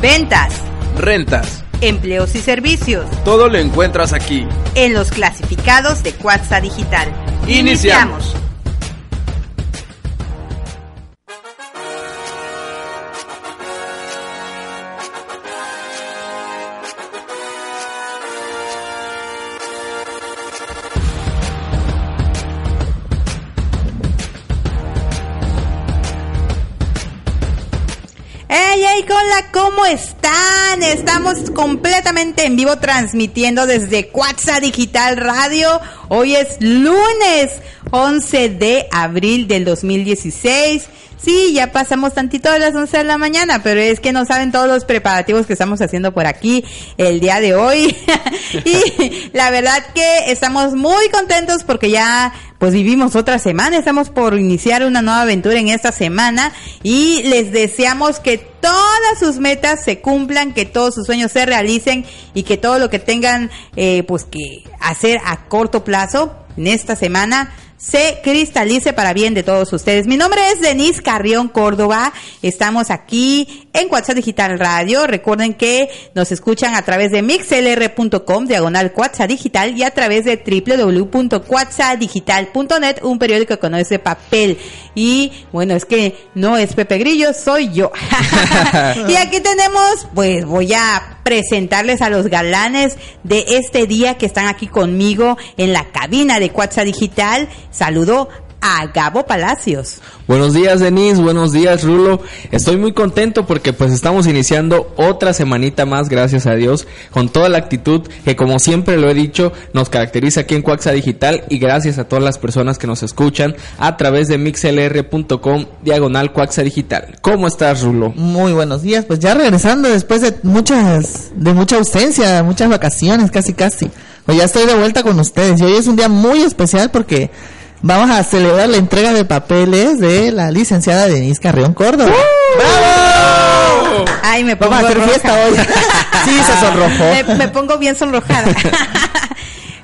Ventas, rentas, empleos y servicios. Todo lo encuentras aquí. En los clasificados de Cuatza Digital. Iniciamos. ¿Cómo están? Estamos completamente en vivo transmitiendo desde Cuatza Digital Radio. Hoy es lunes 11 de abril del 2016. Sí, ya pasamos tantito de las 11 de la mañana, pero es que no saben todos los preparativos que estamos haciendo por aquí el día de hoy. y la verdad que estamos muy contentos porque ya pues vivimos otra semana, estamos por iniciar una nueva aventura en esta semana y les deseamos que todas sus metas se cumplan, que todos sus sueños se realicen y que todo lo que tengan eh, pues que hacer a corto plazo en esta semana se cristalice para bien de todos ustedes. Mi nombre es Denise Carrión Córdoba. Estamos aquí en WhatsApp Digital Radio. Recuerden que nos escuchan a través de mixlr.com, diagonal WhatsApp Digital y a través de www.whatsappdigital.net, un periódico con ese papel. Y bueno, es que no es Pepe Grillo, soy yo. y aquí tenemos, pues voy a presentarles a los galanes de este día que están aquí conmigo en la cabina de WhatsApp Digital. Saludo a Gabo Palacios. Buenos días Denise, buenos días Rulo. Estoy muy contento porque pues estamos iniciando otra semanita más, gracias a Dios, con toda la actitud que como siempre lo he dicho, nos caracteriza aquí en Cuaxa Digital y gracias a todas las personas que nos escuchan a través de mixlr.com diagonal Cuaxa Digital. ¿Cómo estás Rulo? Muy buenos días, pues ya regresando después de muchas, de mucha ausencia, muchas vacaciones casi casi. Pues ya estoy de vuelta con ustedes y hoy es un día muy especial porque vamos a celebrar la entrega de papeles de la licenciada Denise Carrión Córdoba. ¡Uh! Ay, me pongo Vamos a hacer fiesta hoy. sí, se sonrojó. Me, me pongo bien sonrojada.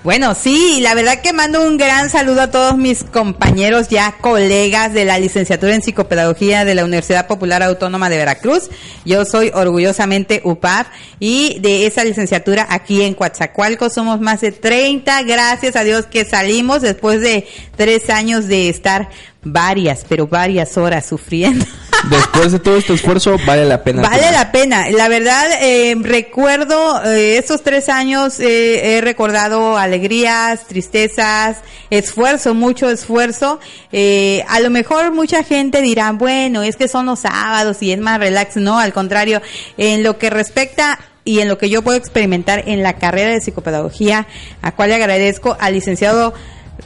Bueno, sí, la verdad que mando un gran saludo a todos mis compañeros ya colegas de la licenciatura en psicopedagogía de la Universidad Popular Autónoma de Veracruz. Yo soy orgullosamente UPAP y de esa licenciatura aquí en Coatzacoalcos somos más de 30. Gracias a Dios que salimos después de tres años de estar varias, pero varias horas sufriendo. Después de todo este esfuerzo, vale la pena. Vale la pena. La verdad, eh, recuerdo eh, estos tres años, eh, he recordado alegrías, tristezas, esfuerzo, mucho esfuerzo. Eh, a lo mejor mucha gente dirá, bueno, es que son los sábados y es más relax. No, al contrario, en lo que respecta y en lo que yo puedo experimentar en la carrera de psicopedagogía, a cual le agradezco al licenciado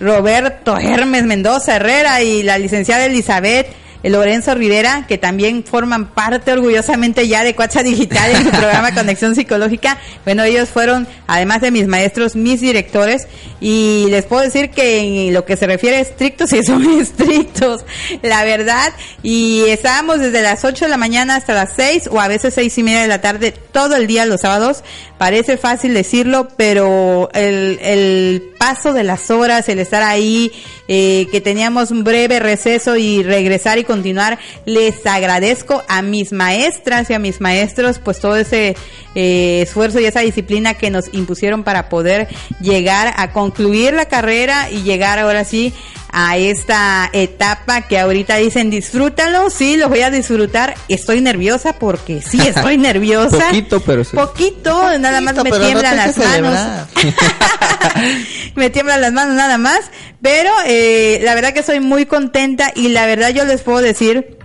Roberto Hermes Mendoza Herrera y la licenciada Elizabeth Lorenzo Rivera, que también forman parte orgullosamente ya de Cuacha Digital en su programa Conexión Psicológica. Bueno, ellos fueron, además de mis maestros, mis directores, y les puedo decir que en lo que se refiere a estrictos, sí son estrictos, la verdad, y estábamos desde las 8 de la mañana hasta las 6 o a veces seis y media de la tarde todo el día los sábados. Parece fácil decirlo, pero el, el paso de las horas, el estar ahí, eh, que teníamos un breve receso y regresar y continuar. Les agradezco a mis maestras y a mis maestros, pues todo ese eh, esfuerzo y esa disciplina que nos impusieron para poder llegar a concluir la carrera y llegar ahora sí a esta etapa que ahorita dicen disfrútalo, sí, lo voy a disfrutar. Estoy nerviosa porque sí, estoy nerviosa. Poquito, pero sí. Poquito, nada más me tiemblan las manos. me tiemblan las manos nada más. Pero eh, la verdad que soy muy contenta y la verdad yo les puedo decir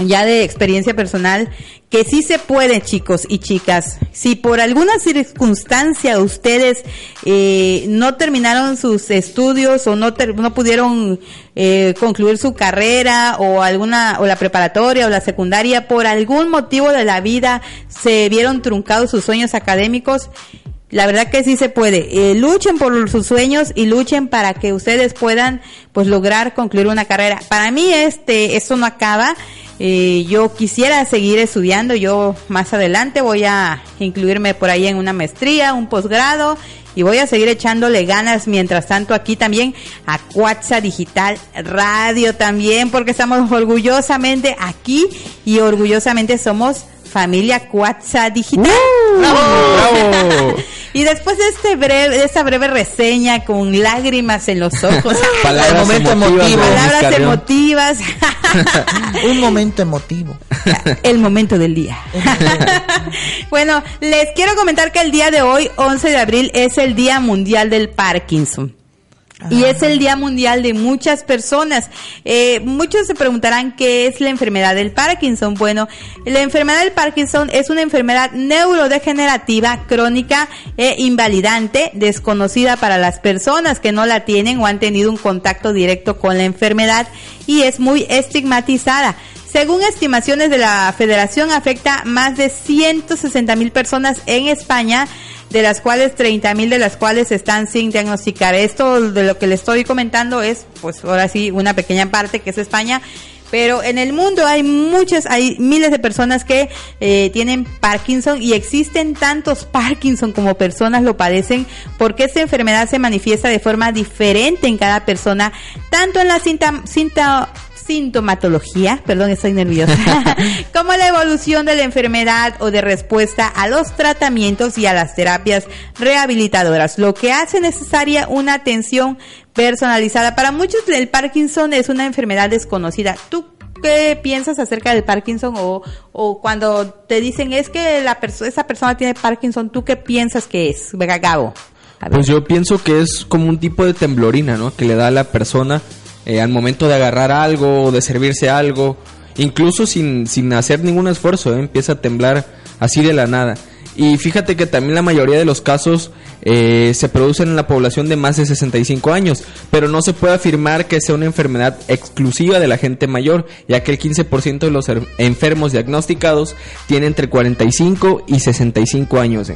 ya de experiencia personal, que sí se puede, chicos y chicas. Si por alguna circunstancia ustedes eh, no terminaron sus estudios o no, no pudieron eh, concluir su carrera o alguna o la preparatoria o la secundaria, por algún motivo de la vida se vieron truncados sus sueños académicos, la verdad que sí se puede. Eh, luchen por sus sueños y luchen para que ustedes puedan pues lograr concluir una carrera. Para mí este esto no acaba. Eh, yo quisiera seguir estudiando. Yo más adelante voy a incluirme por ahí en una maestría, un posgrado y voy a seguir echándole ganas mientras tanto aquí también a Cuatza Digital Radio también porque estamos orgullosamente aquí y orgullosamente somos familia Cuatza Digital. ¡Bravo! y después de este breve, de esta breve reseña con lágrimas en los ojos, Palabras momento emotivas. emotivo. palabras emotivas, Un momento emotivo. el momento del día. bueno, les quiero comentar que el día de hoy, 11 de abril, es el Día Mundial del Parkinson. Y es el Día Mundial de muchas personas. Eh, muchos se preguntarán qué es la enfermedad del Parkinson. Bueno, la enfermedad del Parkinson es una enfermedad neurodegenerativa, crónica e invalidante, desconocida para las personas que no la tienen o han tenido un contacto directo con la enfermedad y es muy estigmatizada. Según estimaciones de la Federación, afecta más de 160 mil personas en España, de las cuales 30 mil de las cuales están sin diagnosticar. Esto de lo que le estoy comentando es, pues ahora sí, una pequeña parte que es España. Pero en el mundo hay muchas, hay miles de personas que eh, tienen Parkinson y existen tantos Parkinson como personas lo padecen porque esta enfermedad se manifiesta de forma diferente en cada persona, tanto en la cinta, cinta, sintomatología, perdón, estoy nerviosa, como la evolución de la enfermedad o de respuesta a los tratamientos y a las terapias rehabilitadoras, lo que hace necesaria una atención personalizada. Para muchos el Parkinson es una enfermedad desconocida. ¿Tú qué piensas acerca del Parkinson o, o cuando te dicen es que la perso esa persona tiene Parkinson, ¿tú qué piensas que es? Gabo. Pues yo pienso que es como un tipo de temblorina, ¿no? Que le da a la persona eh, al momento de agarrar algo o de servirse algo, incluso sin, sin hacer ningún esfuerzo, ¿eh? empieza a temblar así de la nada. Y fíjate que también la mayoría de los casos eh, se producen en la población de más de 65 años, pero no se puede afirmar que sea una enfermedad exclusiva de la gente mayor, ya que el 15% de los er- enfermos diagnosticados tienen entre 45 y 65 años.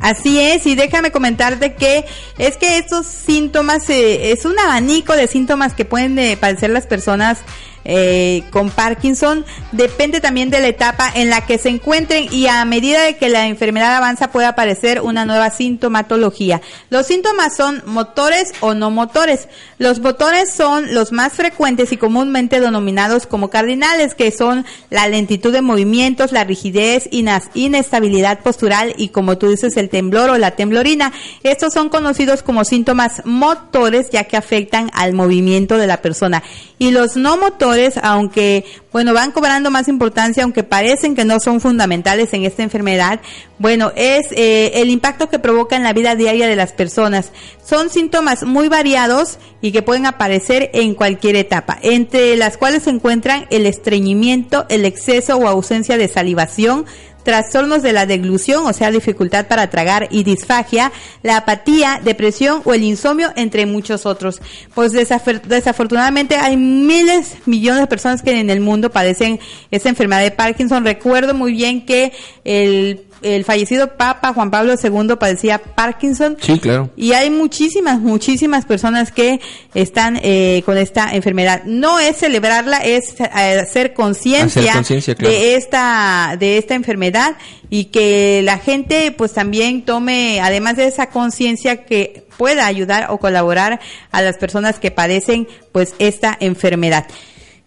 Así es, y déjame comentarte que es que estos síntomas, eh, es un abanico de síntomas que pueden eh, padecer las personas eh, con Parkinson, depende también de la etapa en la que se encuentren y a medida de que la enfermedad avanza puede aparecer una nueva sintomatología. Los síntomas son motores o no motores. Los motores son los más frecuentes y comúnmente denominados como cardinales, que son la lentitud de movimientos, la rigidez, inestabilidad postural y como tú dices el temblor o la temblorina. Estos son conocidos como síntomas motores ya que afectan al movimiento de la persona. Y los no motores, aunque bueno, van cobrando más importancia, aunque parecen que no son fundamentales en esta enfermedad, bueno, es eh, el impacto que provoca en la vida diaria de las personas. Son síntomas muy variados y que pueden aparecer en cualquier etapa, entre las cuales se encuentran el estreñimiento, el exceso o ausencia de salivación, trastornos de la deglución, o sea, dificultad para tragar y disfagia, la apatía, depresión o el insomnio, entre muchos otros. Pues desafortunadamente hay miles, millones de personas que en el mundo padecen esta enfermedad de Parkinson. Recuerdo muy bien que el, el fallecido Papa Juan Pablo II padecía Parkinson. Sí, claro. Y hay muchísimas, muchísimas personas que están eh, con esta enfermedad. No es celebrarla, es eh, hacer conciencia Hacer conciencia, claro. de esta de esta enfermedad y que la gente pues también tome, además de esa conciencia que pueda ayudar o colaborar a las personas que padecen pues esta enfermedad.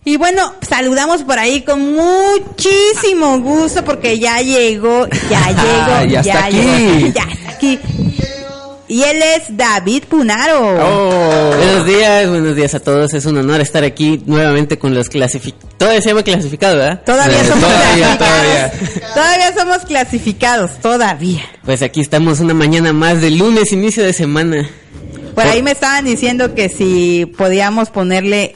Y bueno, saludamos por ahí con muchísimo gusto porque ya llegó, ya llegó, Ya está aquí. llegó, ya está aquí. Y él es David Punaro. Oh. Buenos días, buenos días a todos. Es un honor estar aquí nuevamente con los clasificados. Todavía se llama clasificado, ¿verdad? Todavía Eh, somos todavía, clasificados. Todavía somos clasificados, todavía. Pues aquí estamos una mañana más de lunes, inicio de semana. Por ahí me estaban diciendo que si podíamos ponerle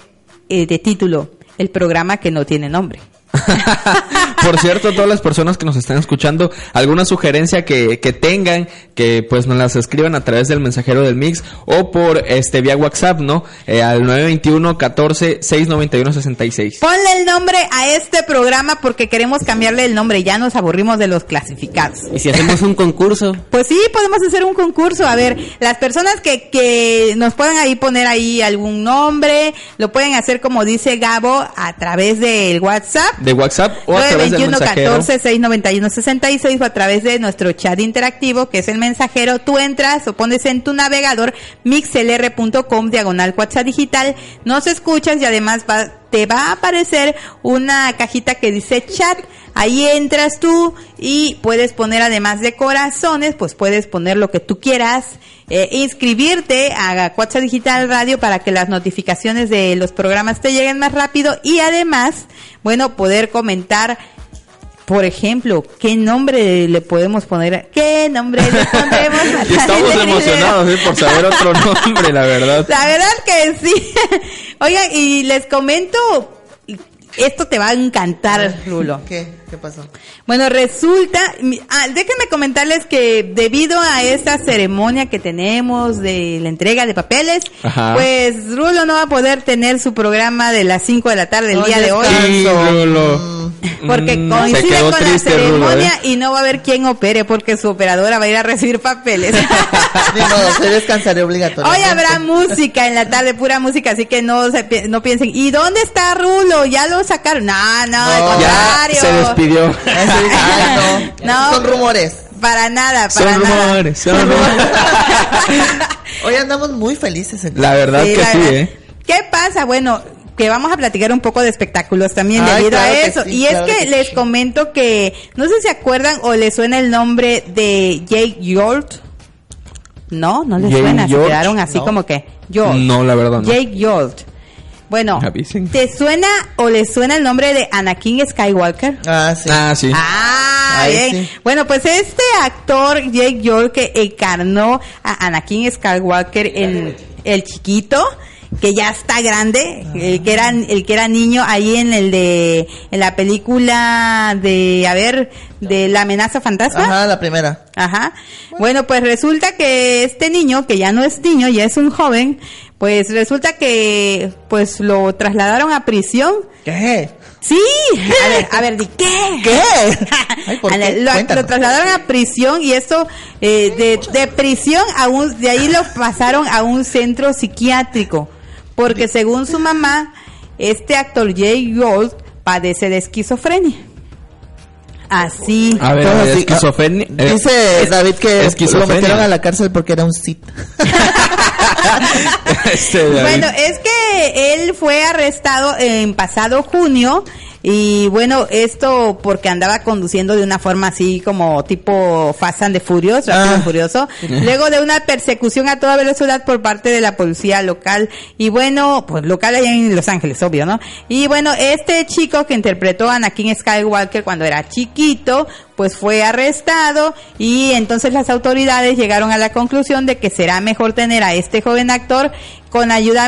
eh, de título el programa que no tiene nombre. Por cierto, todas las personas que nos están escuchando, alguna sugerencia que, que tengan, que pues nos las escriban a través del mensajero del Mix o por este vía WhatsApp, ¿no? Eh, al 921 14 691 66. Ponle el nombre a este programa porque queremos cambiarle el nombre. Ya nos aburrimos de los clasificados. Y si hacemos un concurso, Pues sí, podemos hacer un concurso. A ver, las personas que, que nos puedan ahí poner ahí algún nombre, lo pueden hacer como dice Gabo a través del WhatsApp. De WhatsApp o a través del 921 mensajero. 14 691 66 o a través de nuestro chat interactivo que es el mensajero. Tú entras o pones en tu navegador mixlr.com diagonal WhatsApp digital, nos escuchas y además va- te va a aparecer una cajita que dice chat. Ahí entras tú y puedes poner además de corazones, pues puedes poner lo que tú quieras, eh, inscribirte a WhatsApp Digital Radio para que las notificaciones de los programas te lleguen más rápido y además, bueno, poder comentar por ejemplo, ¿qué nombre le podemos poner? ¿Qué nombre le pondremos? a estamos emocionados ¿eh? por saber otro nombre, la verdad. La verdad que sí. Oigan, y les comento, esto te va a encantar, Rulo. ¿Qué? ¿Qué pasó? Bueno, resulta, mi- ah, déjenme comentarles que debido a esta ceremonia que tenemos de la entrega de papeles, Ajá. pues Rulo no va a poder tener su programa de las 5 de la tarde No, día de hoy. Sí, Rulo. Porque Mm, coincide con triste, la Rulo, ceremonia ¿eh? y no va a haber quien opere porque su operadora va a ir a recibir papeles. Ni modo, se descansaré obligatorio. Hoy habrá música en la tarde, pura música, así que no se pi- no piensen, ¿y dónde está Rulo? ¿Ya lo sacaron? No, no, al No, contrario. se Ay, no. Son rumores. Para nada, para Son nada. rumores, son rumores. Hoy andamos muy felices. La verdad que la sí, verdad. ¿eh? ¿Qué pasa? Bueno, que vamos a platicar un poco de espectáculos también Ay, debido claro a eso. sí, y es que, que les sí. comento que, no sé si acuerdan o les suena el nombre de Jake Yolt. No, no les Jake suena, se quedaron así no. como que Yolt. No, la verdad no. Jake Yolt. Bueno. ¿te suena o les suena el nombre de Anakin Skywalker? Ah, sí. Ah, sí. Ah, Ahí bien. sí. Bueno, pues este actor Jake York que encarnó a Anakin Skywalker en El Chiquito, que ya está grande, el que era el que era niño ahí en el de en la película de a ver de la amenaza fantasma. Ajá, la primera. Ajá. Bueno, pues resulta que este niño, que ya no es niño, ya es un joven, pues resulta que pues lo trasladaron a prisión. ¿Qué? Sí. A ver, a ver, ¿de qué? ¿Qué? Ay, ¿por A ver, qué? Lo, trasladaron a prisión y esto eh, de, de prisión a un, de ahí lo pasaron a un centro psiquiátrico porque según su mamá este actor Jay Gold padece de esquizofrenia. Así. A ver, así, esquizofrenia. ah, eh, Dice David que lo metieron a la cárcel porque era un Sith. Este. Bueno, es que él fue arrestado en pasado junio y bueno, esto porque andaba conduciendo de una forma así como tipo Fast and the Furious, rápido Ah. y furioso, luego de una persecución a toda velocidad por parte de la policía local y bueno, pues local allá en Los Ángeles, obvio, ¿no? Y bueno, este chico que interpretó a Anakin Skywalker cuando era chiquito, pues fue arrestado y entonces las autoridades llegaron a la conclusión de que será mejor tener a este joven actor con ayuda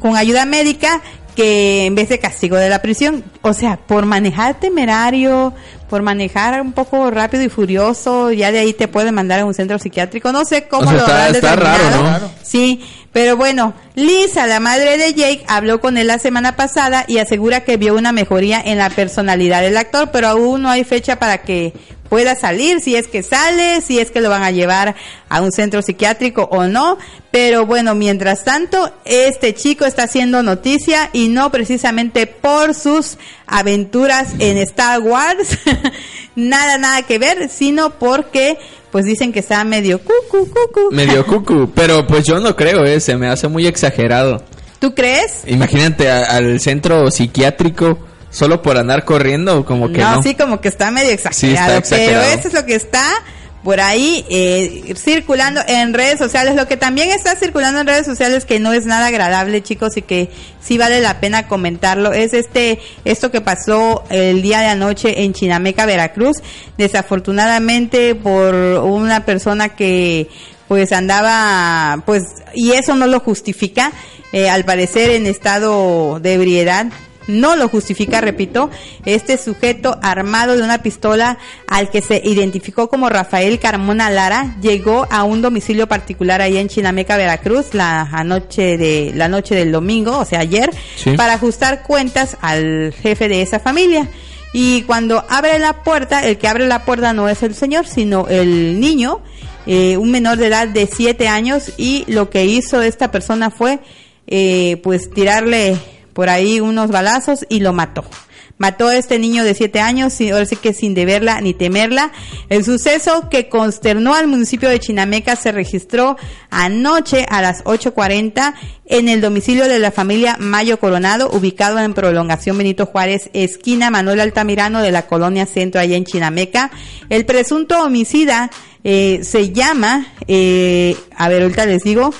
con ayuda médica que en vez de castigo de la prisión, o sea, por manejar temerario, por manejar un poco rápido y furioso, ya de ahí te pueden mandar a un centro psiquiátrico, no sé cómo O sea, lo está- está raro. ¿no? Sí, pero bueno, Lisa, la madre de Jake, habló con él la semana pasada y asegura que vio una mejoría en la personalidad del actor, pero aún no hay fecha para que pueda salir, si es que sale, si es que lo van a llevar a un centro psiquiátrico o no. Pero bueno, mientras tanto, este chico está haciendo noticia y no precisamente por sus aventuras en Star Wars, nada, nada que ver, sino porque pues dicen que está medio cucu, cucu. Medio cucu, pero pues yo no creo, eh, se me hace muy exagerado. ¿Tú crees? Imagínate a- al centro psiquiátrico solo por andar corriendo, como que no. no, sí, como que está medio exagerado, Sí, está exagerado. pero eso es lo que está por ahí eh, circulando en redes sociales. Lo que también está circulando en redes sociales que no es nada agradable, chicos, y que sí vale la pena comentarlo, es este esto que pasó el día de anoche en Chinameca, Veracruz. Desafortunadamente por una persona que pues andaba, pues, y eso no lo justifica, eh, al parecer en estado de ebriedad, no lo justifica, repito, este sujeto armado de una pistola al que se identificó como Rafael Carmona Lara llegó a un domicilio particular ahí en Chinameca, Veracruz, la noche de la noche del domingo, o sea, ayer, Sí. para ajustar cuentas al jefe de esa familia. Y cuando abre la puerta, el que abre la puerta no es el señor, sino el niño, eh, un menor de edad de 7 años, y lo que hizo esta persona fue, eh, pues, tirarle por ahí unos balazos y lo mató. Mató a este niño de 7 años, ahora sí que sin deberla ni temerla. El suceso que consternó al municipio de Chinameca se registró anoche a las 8.40 en el domicilio de la familia Mayo Coronado, ubicado en Prolongación Benito Juárez, esquina Manuel Altamirano de la colonia Centro, allá en Chinameca. El presunto homicida eh, se llama, eh, a ver, ahorita les digo,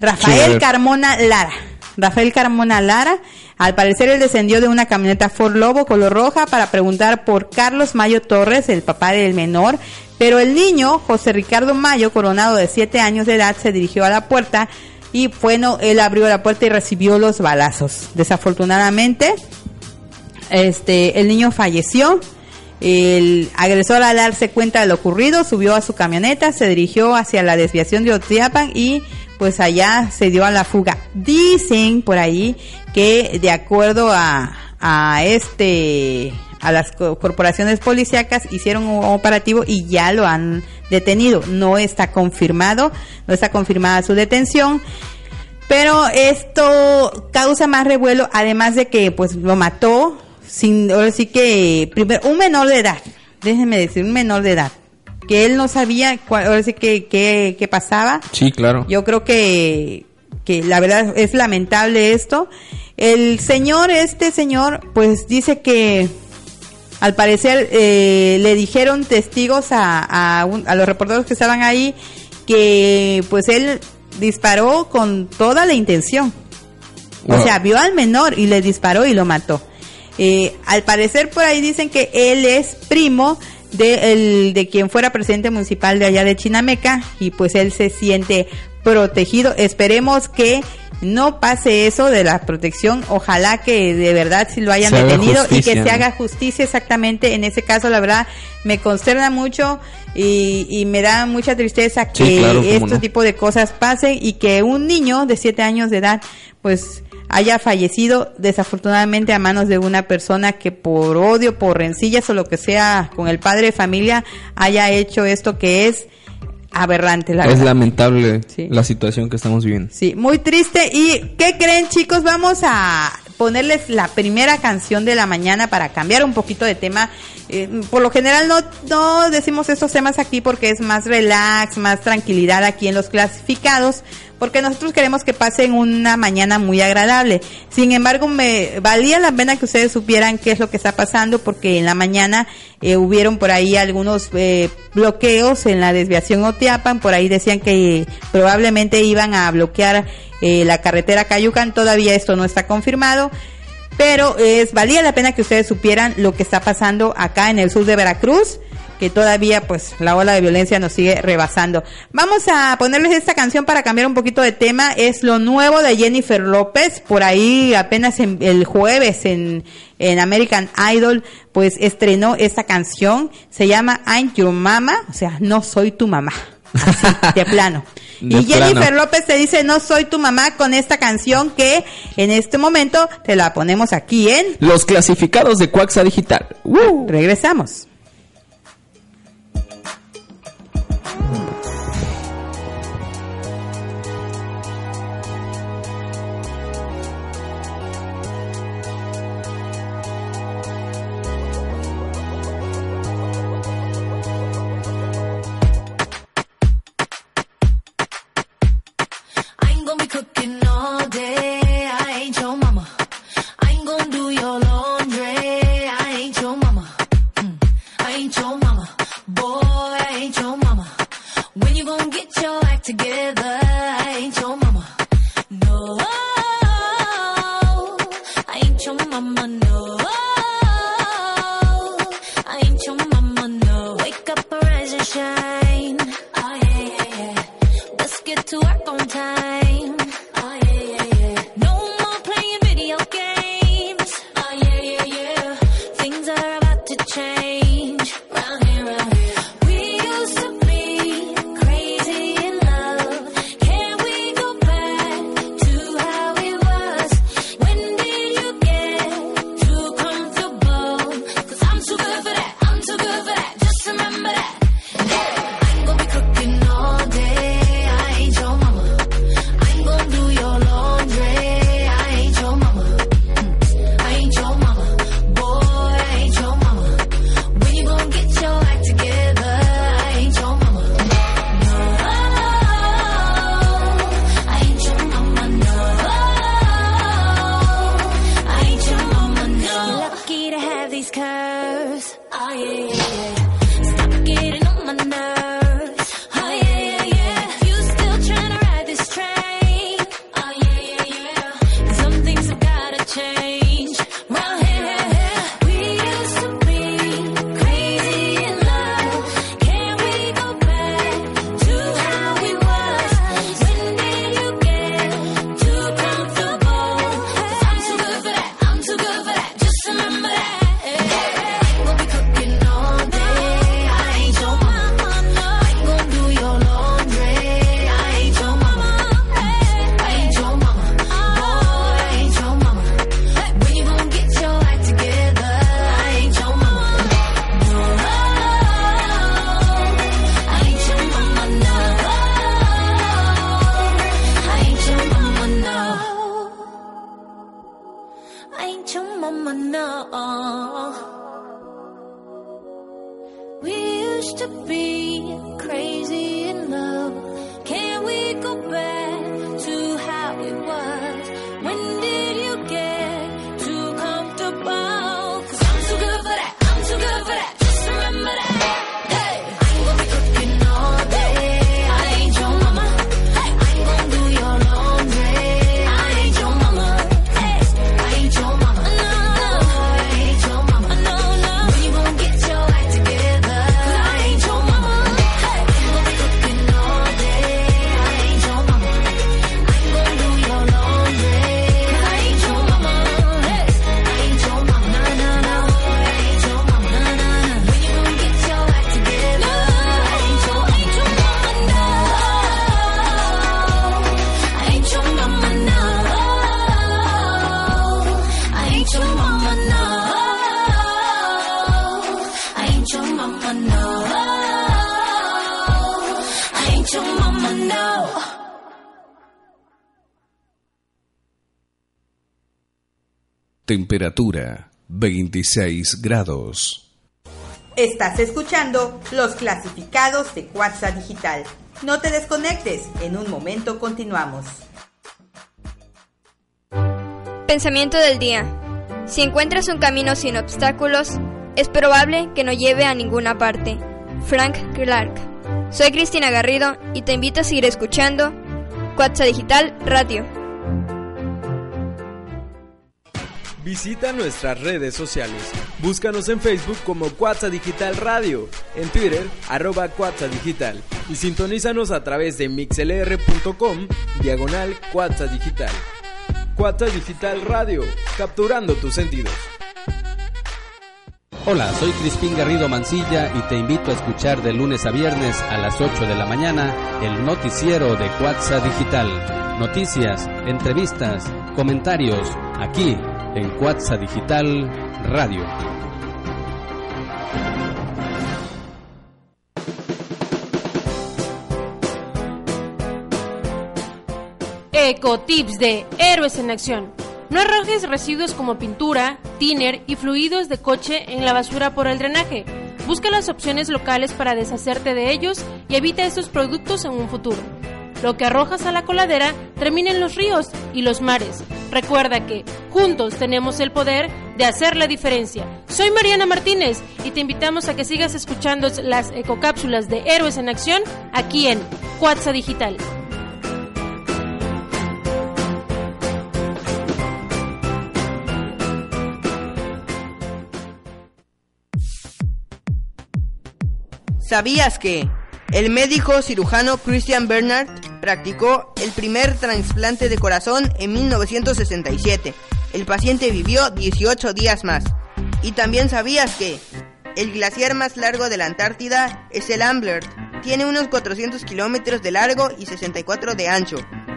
Rafael. Carmona Lara. Rafael Carmona Lara. Al parecer él descendió de una camioneta Ford Lobo color roja para preguntar por Carlos Mayo Torres, el papá del menor. Pero el niño, José Ricardo Mayo, coronado de 7 años de edad, se dirigió a la puerta y bueno, él abrió la puerta y recibió los balazos. Desafortunadamente, este, el niño falleció. El agresor al darse cuenta de lo ocurrido subió a su camioneta, se dirigió hacia la desviación de Otiapan y pues allá se dio a la fuga. Dicen por ahí que de acuerdo a, a este a las co- corporaciones policíacas hicieron un operativo y ya lo han detenido. No está confirmado, no está confirmada su detención. Pero esto causa más revuelo, además de que pues lo mató sin, ahora sí que, primero, un menor de edad, déjenme decir, un menor de edad, que él no sabía cuál, ahora sí que, pasaba. Sí, claro. Yo creo que, que la verdad es lamentable esto. El señor, este señor, pues dice que al parecer eh, le dijeron testigos a, a, un- a los reporteros que estaban ahí que pues él disparó con toda la intención. O sea, vio al menor y le disparó y lo mató. Eh, al parecer por ahí dicen que él es primo de, el, de quien fuera presidente municipal de allá de Chinameca y pues él se siente protegido. Esperemos que no pase eso de la protección. Ojalá que de verdad si lo hayan Se detenido y que se haga justicia exactamente. En ese caso, la verdad, me consterna mucho y, y me da mucha tristeza que claro, este no. tipo de cosas pasen y que un niño de 7 años de edad, pues haya fallecido desafortunadamente a manos de una persona que por odio, por rencillas o lo que sea con el padre de familia haya hecho esto que es aberrante, la es verdad. lamentable Sí. la situación que estamos viviendo. Sí, muy triste. ¿Y qué creen, chicos? Vamos a ponerles la primera canción de la mañana para cambiar un poquito de tema. Eh, por lo general no, no decimos estos temas aquí porque es más relax, más tranquilidad aquí en los clasificados, porque nosotros queremos que pasen una mañana muy agradable. Sin embargo, me valía la pena que ustedes supieran qué es lo que está pasando, porque en la mañana eh, hubieron por ahí algunos eh, bloqueos en la desviación Otiapan, por ahí decían que probablemente iban a bloquear eh, la carretera Cayucan, todavía esto no está confirmado, pero es valía la pena que ustedes supieran lo que está pasando acá en el sur de Veracruz, que todavía pues la ola de violencia nos sigue rebasando. Vamos a ponerles esta canción para cambiar un poquito de tema, es lo nuevo de Jennifer López, por ahí apenas en- el jueves en, en American Idol pues estrenó esta canción, se llama I'm Your Mama, o sea, no soy tu mamá, así, de plano. De y Jennifer plano. López te dice no soy tu mamá con esta canción que en este momento te la ponemos aquí en Los clasificados de Cuaxa Digital. ¡Woo! Regresamos. curse. I am. Your mama. No. Temperatura 26 grados. Estás escuchando los clasificados de WhatsApp Digital. No te desconectes, en un momento continuamos. Pensamiento del día. Si encuentras un camino sin obstáculos, es probable que no lleve a ninguna parte. Frank Clark. Soy Cristina Garrido y te invito a seguir escuchando Cuatza Digital Radio. Visita nuestras redes sociales. Búscanos en Facebook como Cuatza Digital Radio, en Twitter arroba Digital y sintonízanos a través de mixlr.com diagonal Cuatza Digital. Cuatza Digital Radio, capturando tus sentidos. Hola, soy Crispín Garrido Mancilla y te invito a escuchar de lunes a viernes a las 8 de la mañana el noticiero de Cuatza Digital. Noticias, entrevistas, comentarios, aquí en Cuatza Digital Radio. Ecotips de Héroes en Acción. No arrojes residuos como pintura, tiner y fluidos de coche en la basura por el drenaje. Busca las opciones locales para deshacerte de ellos y evita estos productos en un futuro. Lo que arrojas a la coladera termina en los ríos y los mares. Recuerda que juntos tenemos el poder de hacer la diferencia. Soy Mariana Martínez y te invitamos a que sigas escuchando las ecocápsulas de Héroes en Acción aquí en Cuatza Digital. ¿Sabías que el médico cirujano Christian Bernard practicó el primer trasplante de corazón en 1967? El paciente vivió 18 días más. Y también sabías que el glaciar más largo de la Antártida es el Ambler. Tiene unos 400 kilómetros de largo y 64 de ancho.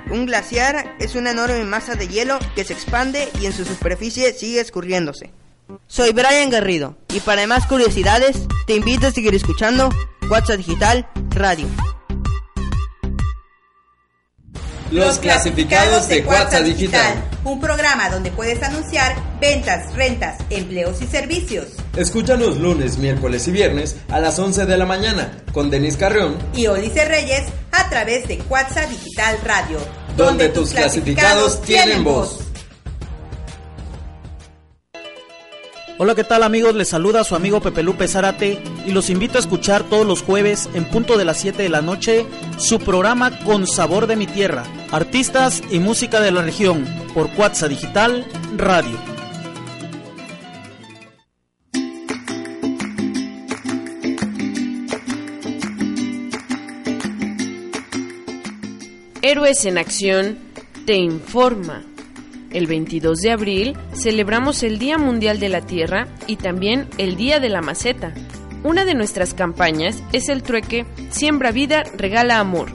Un glaciar es una enorme masa de hielo que se expande y en su superficie sigue escurriéndose. Soy Brian Garrido y para más curiosidades te invito a seguir escuchando WhatsApp Digital Radio. Los clasificados de WhatsApp Digital. Un programa donde puedes anunciar ventas, rentas, empleos y servicios. Escúchanos lunes, miércoles y viernes a las 11 de la mañana con Denis Carrión, Y Olice Reyes a través de WhatsApp Digital Radio. donde tus clasificados tienen voz. Hola, ¿qué tal amigos? Les saluda su amigo Pepe Lupe Zárate y los invito a escuchar todos los jueves en punto de las 7 de la noche su programa Con Sabor de mi Tierra, artistas y música de la región por Cuatza Digital Radio. Héroes en Acción te informa. El 22 de abril celebramos el Día Mundial de la Tierra y también el Día de la Maceta. Una de nuestras campañas es el trueque Siembra Vida, Regala Amor.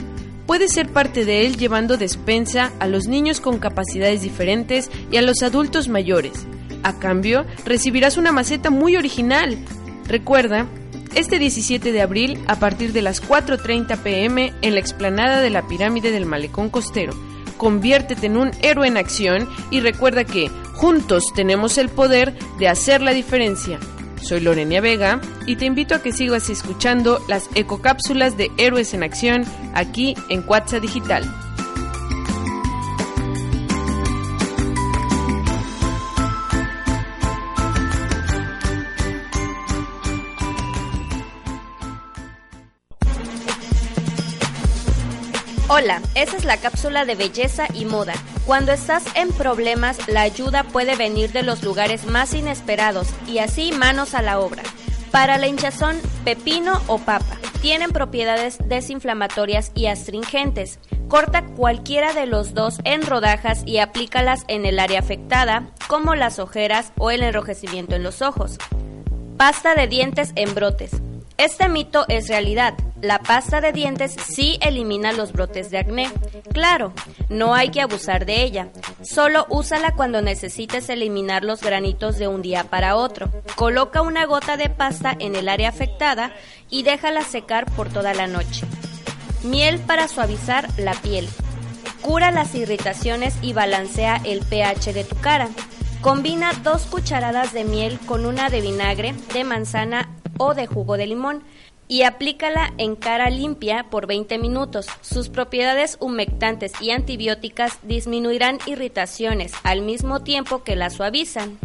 Puedes ser parte de él llevando despensa a los niños con capacidades diferentes y a los adultos mayores. A cambio, recibirás una maceta muy original. Recuerda, este 17 de abril, a partir de las 4.30 pm, en la explanada de la pirámide del Malecón Costero, conviértete en un héroe en acción y recuerda que juntos tenemos el poder de hacer la diferencia. Soy Lorenia Vega y te invito a que sigas escuchando las ecocápsulas de Héroes en Acción aquí en Cuatza Digital. Hola, esa es la cápsula de belleza y moda. Cuando estás en problemas, la ayuda puede venir de los lugares más inesperados y así manos a la obra. Para la hinchazón, pepino o papa tienen propiedades desinflamatorias y astringentes. Corta cualquiera de los dos en rodajas y aplícalas en el área afectada, como las ojeras o el enrojecimiento en los ojos. Pasta de dientes en brotes. Este mito es realidad. La pasta de dientes sí elimina los brotes de acné. Claro, no hay que abusar de ella. Solo úsala cuando necesites eliminar los granitos de un día para otro. Coloca una gota de pasta en el área afectada y déjala secar por toda la noche. Miel para suavizar la piel. Cura las irritaciones y balancea el pH de tu cara. Combina dos cucharadas de miel con una de vinagre, de manzana o de jugo de limón y aplícala en cara limpia por 20 minutos. Sus propiedades humectantes y antibióticas disminuirán irritaciones al mismo tiempo que la suavizan.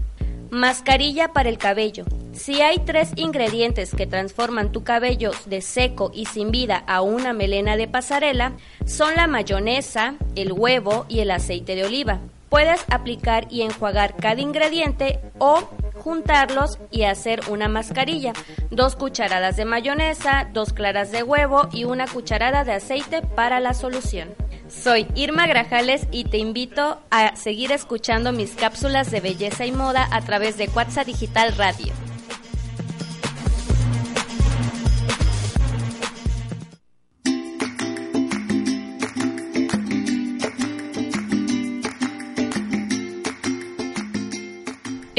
Mascarilla para el cabello. Si hay tres ingredientes que transforman tu cabello de seco y sin vida a una melena de pasarela, son la mayonesa, el huevo y el aceite de oliva. Puedes aplicar y enjuagar cada ingrediente o juntarlos y hacer una mascarilla. Dos cucharadas de mayonesa, dos claras de huevo y una cucharada de aceite para la solución. Soy Irma Grajales y te invito a seguir escuchando mis cápsulas de belleza y moda a través de Cuatza Digital Radio.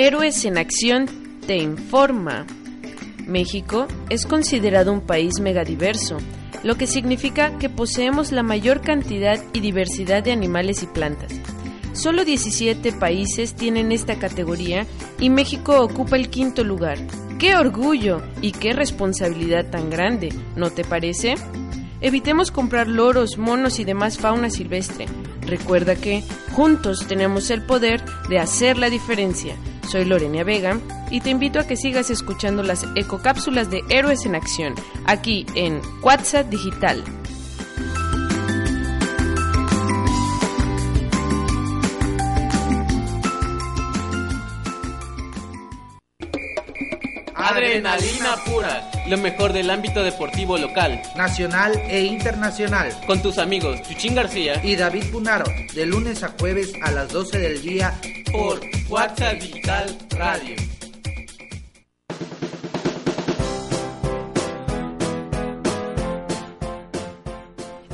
Héroes en Acción te informa. México es considerado un país megadiverso, lo que significa que poseemos la mayor cantidad y diversidad de animales y plantas. Solo 17 países tienen esta categoría y México ocupa el quinto lugar. ¡Qué orgullo y qué responsabilidad tan grande! ¿No te parece? Evitemos comprar loros, monos y demás fauna silvestre. Recuerda que juntos tenemos el poder de hacer la diferencia. Soy Lorena Vega y te invito a que sigas escuchando las ecocápsulas de Héroes en Acción aquí en WhatsApp Digital. Adrenalina pura. Lo mejor del ámbito deportivo local. nacional e internacional. Con tus amigos Chuchín García Y David Punaro, de lunes a jueves a las 12 del día por WhatsApp Digital Radio.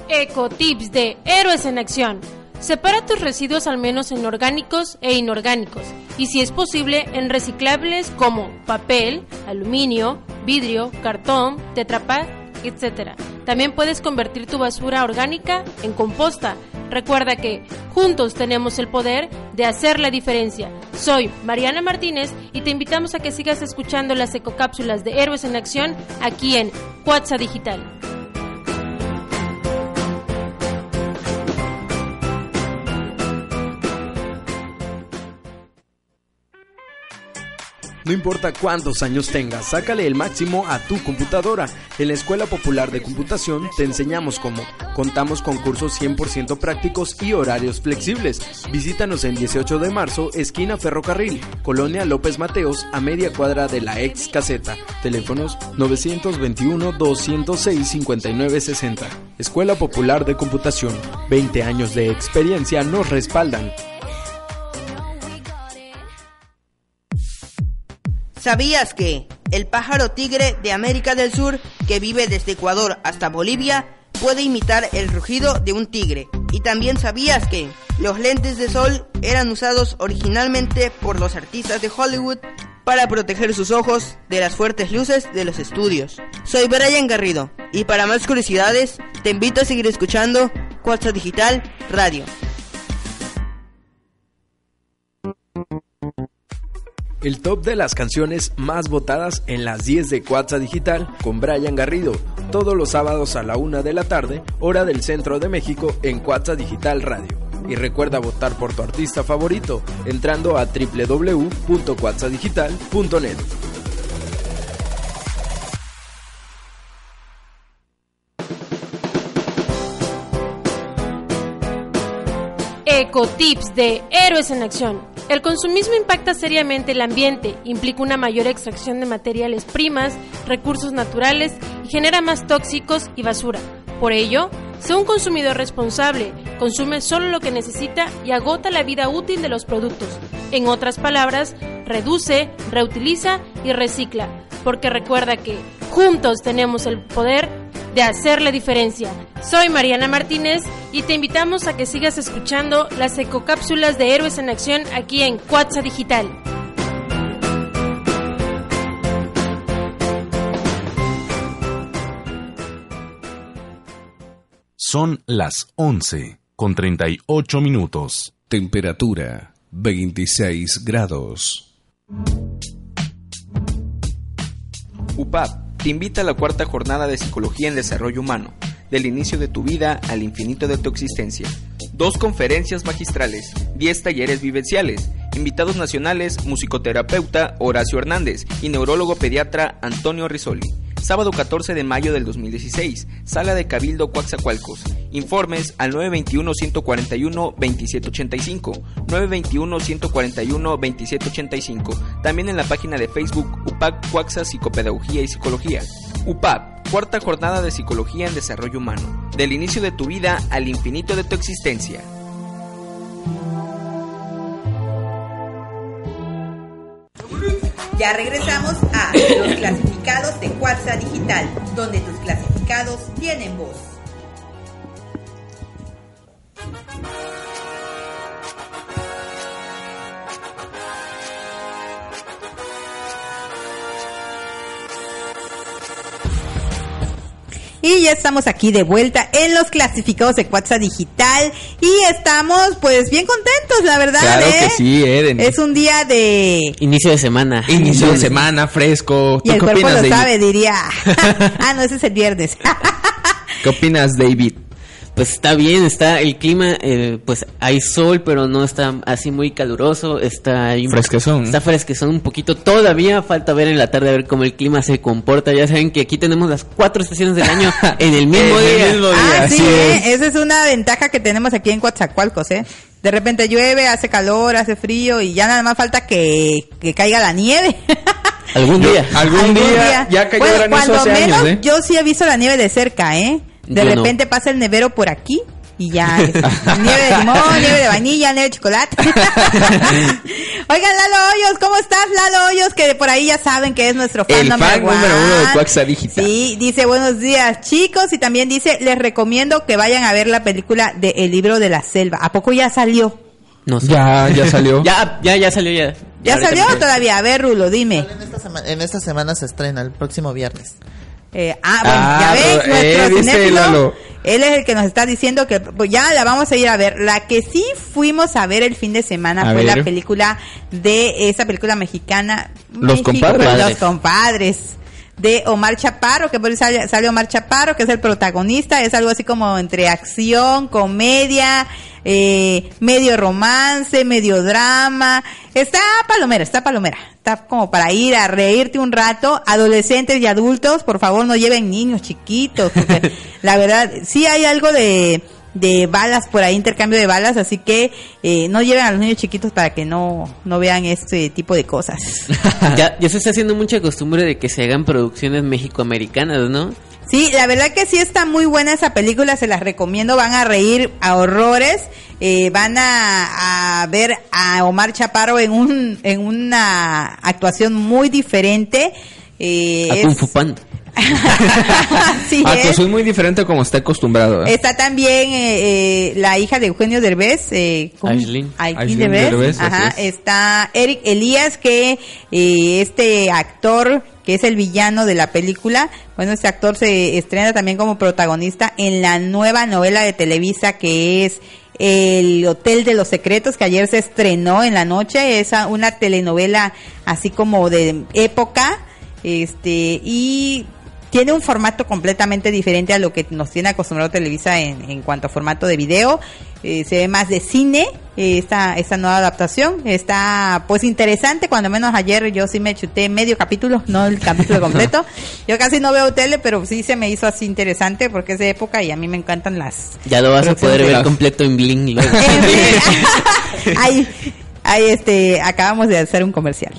Ecotips de Héroes en Acción. Separa tus residuos al menos en orgánicos e inorgánicos y si es posible en reciclables como papel, aluminio, vidrio, cartón, tetrapack, etc. También puedes convertir tu basura orgánica en composta. Recuerda que juntos tenemos el poder de hacer la diferencia. Soy Mariana Martínez y te invitamos a que sigas escuchando las ecocápsulas de Héroes en Acción aquí en WhatsApp Digital. No importa cuántos años tengas, sácale el máximo a tu computadora. En la Escuela Popular de Computación te enseñamos cómo. Contamos con cursos 100% prácticos y horarios flexibles. Visítanos en 18 de marzo, esquina Ferrocarril, Colonia López Mateos, a media cuadra de la ex caseta. Teléfonos 921-206-5960. Escuela Popular de Computación. 20 años de experiencia nos respaldan. ¿Sabías que el pájaro tigre de América del Sur, que vive desde Ecuador hasta Bolivia, puede imitar el rugido de un tigre? Y también sabías que los lentes de sol eran usados originalmente por los artistas de Hollywood para proteger sus ojos de las fuertes luces de los estudios. Soy Brian Garrido y para más curiosidades te invito a seguir escuchando Cuatro Digital Radio. El top de las canciones más votadas en las 10 de Cuatza Digital con Brian Garrido, todos los sábados a la 1 de la tarde, hora del centro de México en Cuatza Digital Radio. Y recuerda votar por tu artista favorito entrando a www.cuatzadigital.net. Ecotips de Héroes en Acción. El consumismo impacta seriamente el ambiente, implica una mayor extracción de materiales primas, recursos naturales y genera más tóxicos y basura. Por ello, sea un consumidor responsable, consume solo lo que necesita y agota la vida útil de los productos. En otras palabras, reduce, reutiliza y recicla, porque recuerda que juntos tenemos el poder de hacer la diferencia. Soy Mariana Martínez y te invitamos a que sigas escuchando las ecocápsulas de Héroes en Acción aquí en Cuatza Digital. Son las 11 con 38 minutos. Temperatura 26 grados. UPAP te invita a la cuarta jornada de Psicología en Desarrollo Humano, del inicio de tu vida al infinito de tu existencia. Dos conferencias magistrales, 10 talleres vivenciales, invitados nacionales, musicoterapeuta Horacio Hernández y neurólogo pediatra Antonio Risoli. Sábado 14 de mayo del 2016, Sala de Cabildo Coaxacualcos. Informes al 921-141-2785, 921-141-2785. También en la página de Facebook UPAC Coaxa Psicopedagogía y Psicología. UPAP, cuarta jornada de Psicología en Desarrollo Humano. Del inicio de tu vida al infinito de tu existencia. Ya regresamos a los clasificados de Cuatza Digital, donde tus clasificados tienen voz. Y ya estamos aquí de vuelta en los clasificados de Cuatza Digital y estamos pues bien contentos, la verdad. Claro ¿eh? que sí, Eden. Es un día de... Inicio de semana. Inicio de semana, fresco. Y ¿Tú el qué cuerpo opinas, lo David? sabe, diría. ah, no, ese es el viernes. ¿Qué opinas, David? Pues está bien, está el clima, eh, pues hay sol, pero no está así muy caluroso, está Fresquezón. Está fresquezón un poquito. Todavía falta ver en la tarde a ver cómo el clima se comporta. Ya saben que aquí tenemos las cuatro estaciones del año en el mismo el día. mismo día. ah, sí, así ¿eh? es. esa es una ventaja que tenemos aquí en Coatzacoalcos, ¿eh? De repente llueve, hace calor, hace frío y ya nada más falta que, que caiga la nieve. Algún día. Algún, día, ya cayó bueno, granizo cuando hace menos años, ¿eh? yo sí he visto la nieve de cerca, ¿eh? De Yo no. repente pasa el nevero por aquí y ya es nieve de limón, nieve de vainilla, nieve de chocolate. Oigan, Lalo Hoyos, ¿cómo estás, Lalo Hoyos? Que por ahí ya saben que es nuestro fan El number fan número uno de Cuaxa Digital. Sí, dice buenos días, chicos, y también dice, les recomiendo que vayan a ver la película de El libro de la selva. ¿A poco ya salió? No sé. Ya, ya salió. Ya, ya, ya salió ya. ¿Ya ahorita salió todavía? A ver, Rulo, dime. En esta, sema- en esta semana se estrena, el próximo viernes. Eh, ah, bueno, Ah, ya ves, eh, nuestro cinéfilo, Lalo. él es el que nos está diciendo que pues, ya la vamos a ir a ver. La que sí fuimos a ver el fin de semana A fue ver. la película de esa película mexicana. Los México, compadres. Los compadres. De Omar Chaparro, que por eso sale, sale Omar Chaparro, que es el protagonista. Es algo así como entre acción, comedia, eh, medio romance, medio drama. Está palomera, está palomera. Está como para ir a reírte un rato. Adolescentes y adultos, por favor, no lleven niños chiquitos. Porque la verdad, sí hay algo de, de balas por ahí, intercambio de balas. Así que eh, no lleven a los niños chiquitos para que no, no vean este tipo de cosas. ya, ya se está haciendo mucha costumbre de que se hagan producciones mexicoamericanas, ¿no? Sí, la verdad que sí está muy buena esa película, se las recomiendo, van a reír a horrores, eh, van a, a ver a Omar Chaparro en un en una actuación muy diferente. Eh, A es- Kung Fu Panda. Así Ah, es. pues es muy diferente como está acostumbrado. ¿eh? Está también eh, eh, la hija de Eugenio Derbez, eh. Aislinn Aislinn Derbez. Ajá, es. está Eric Elías, que eh, este actor que es el villano de la película, bueno, este actor se estrena también como protagonista en la nueva novela de Televisa que es El Hotel de los Secretos, que ayer se estrenó en la noche, es a- una telenovela así como de época, este, y tiene un formato completamente diferente a lo que nos tiene acostumbrado Televisa en, en cuanto a formato de video. Eh, se ve más de cine eh, esta, esta nueva adaptación. Está pues interesante, cuando menos ayer yo sí me chuté medio capítulo, no el capítulo completo. Yo casi no veo tele, pero sí se me hizo así interesante porque es de época y a mí me encantan las... Ya lo vas a poder ver completo en Bling luego. Ahí, ahí este, acabamos de hacer un comercial.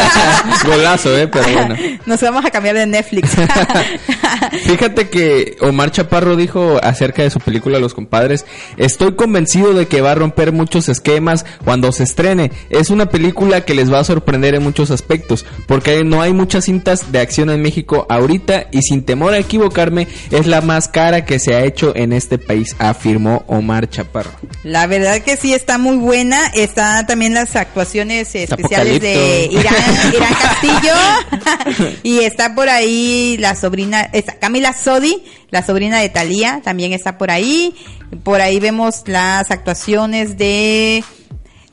Golazo, eh, pero bueno. Nos vamos a cambiar de Netflix. Fíjate que Omar Chaparro dijo acerca de su película Los Compadres, estoy convencido de que va a romper muchos esquemas cuando se estrene. Es una película que les va a sorprender en muchos aspectos, porque no hay muchas cintas de acción en México ahorita y sin temor a equivocarme, es la más cara que se ha hecho en este país, afirmó Omar Chaparro. La verdad que sí está muy buena. Está también las actuaciones especiales de. Irán, Irán Castillo. y está por ahí la sobrina, está Camila Sodi, la sobrina de Talía, también está por ahí. Por ahí vemos las actuaciones de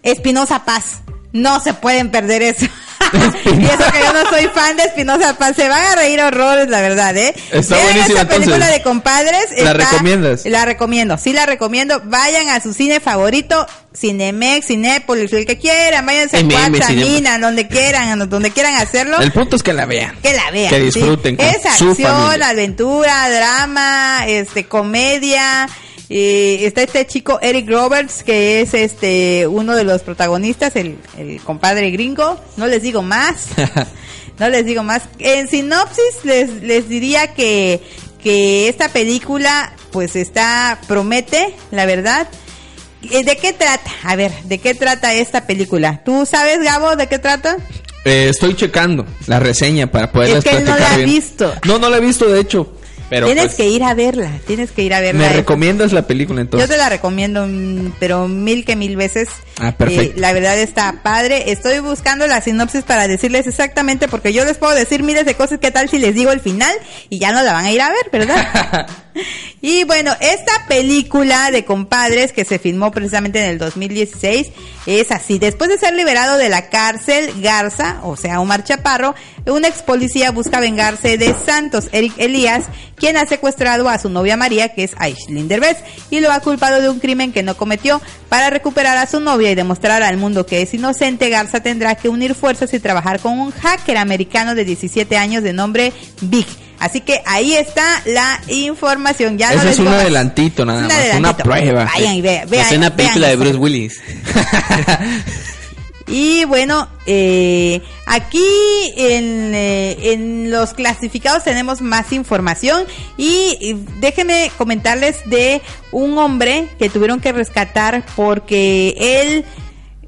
Espinosa Paz. No se pueden perder eso. Y eso que yo no soy fan de Espinosa Paz. Se van a reír horrores, la verdad, ¿eh? Está Vean buenísima, esa película entonces. de compadres. ¿La está- recomiendas? La recomiendo, sí la recomiendo. Vayan a su cine favorito, Cinemex, Cinépolis, el que quieran. Váyanse a Cuatza, Cinepolis. Mina, donde quieran, a donde quieran hacerlo. El punto es que la vean. Que la vean. Que sí. disfruten con Es su acción, familia. aventura, drama, este, comedia. Eh, está este chico Eric Roberts, que es este uno de los protagonistas, el, el compadre gringo. No les digo más. no les digo más. En sinopsis les, les diría que, que esta película pues está, promete, la verdad. Eh, ¿De qué trata? A ver, ¿de qué trata esta película? ¿Tú sabes, Gabo, de qué trata? Eh, estoy checando la reseña para poderles Es que él no la ha visto. No, no la he visto, de hecho. Pero tienes pues, que ir a verla, tienes que ir a verla. me recomiendas la película Yo entonces. te la recomiendo, mm, pero mil que mil veces. Ah, perfecto. Eh, la verdad está padre. Estoy buscando la sinopsis para decirles exactamente, porque yo les puedo decir miles de cosas. ¿Qué tal si les digo el final? Y ya no la van a ir a ver, ¿verdad? y bueno, esta película de compadres que se filmó precisamente en el 2016 es así. Después de ser liberado de la cárcel, Garza, o sea, Omar Chaparro, un ex policía busca vengarse de Santos, Eric Elías, quien ha secuestrado a su novia María, que es Aishlin Derbez, y lo ha culpado de un crimen que no cometió. Para recuperar a su novia y demostrar al mundo que es inocente, Garza tendrá que unir fuerzas y trabajar con un hacker americano de 17 años de nombre Big. Así que ahí está la información. Ya no les es un adelantito nada más, una adelantito. prueba. Vayan y vean. vean Es una película vean de eso. Bruce Willis. Y bueno, eh, aquí en, eh, en los clasificados tenemos más información y déjenme comentarles de un hombre que tuvieron que rescatar porque él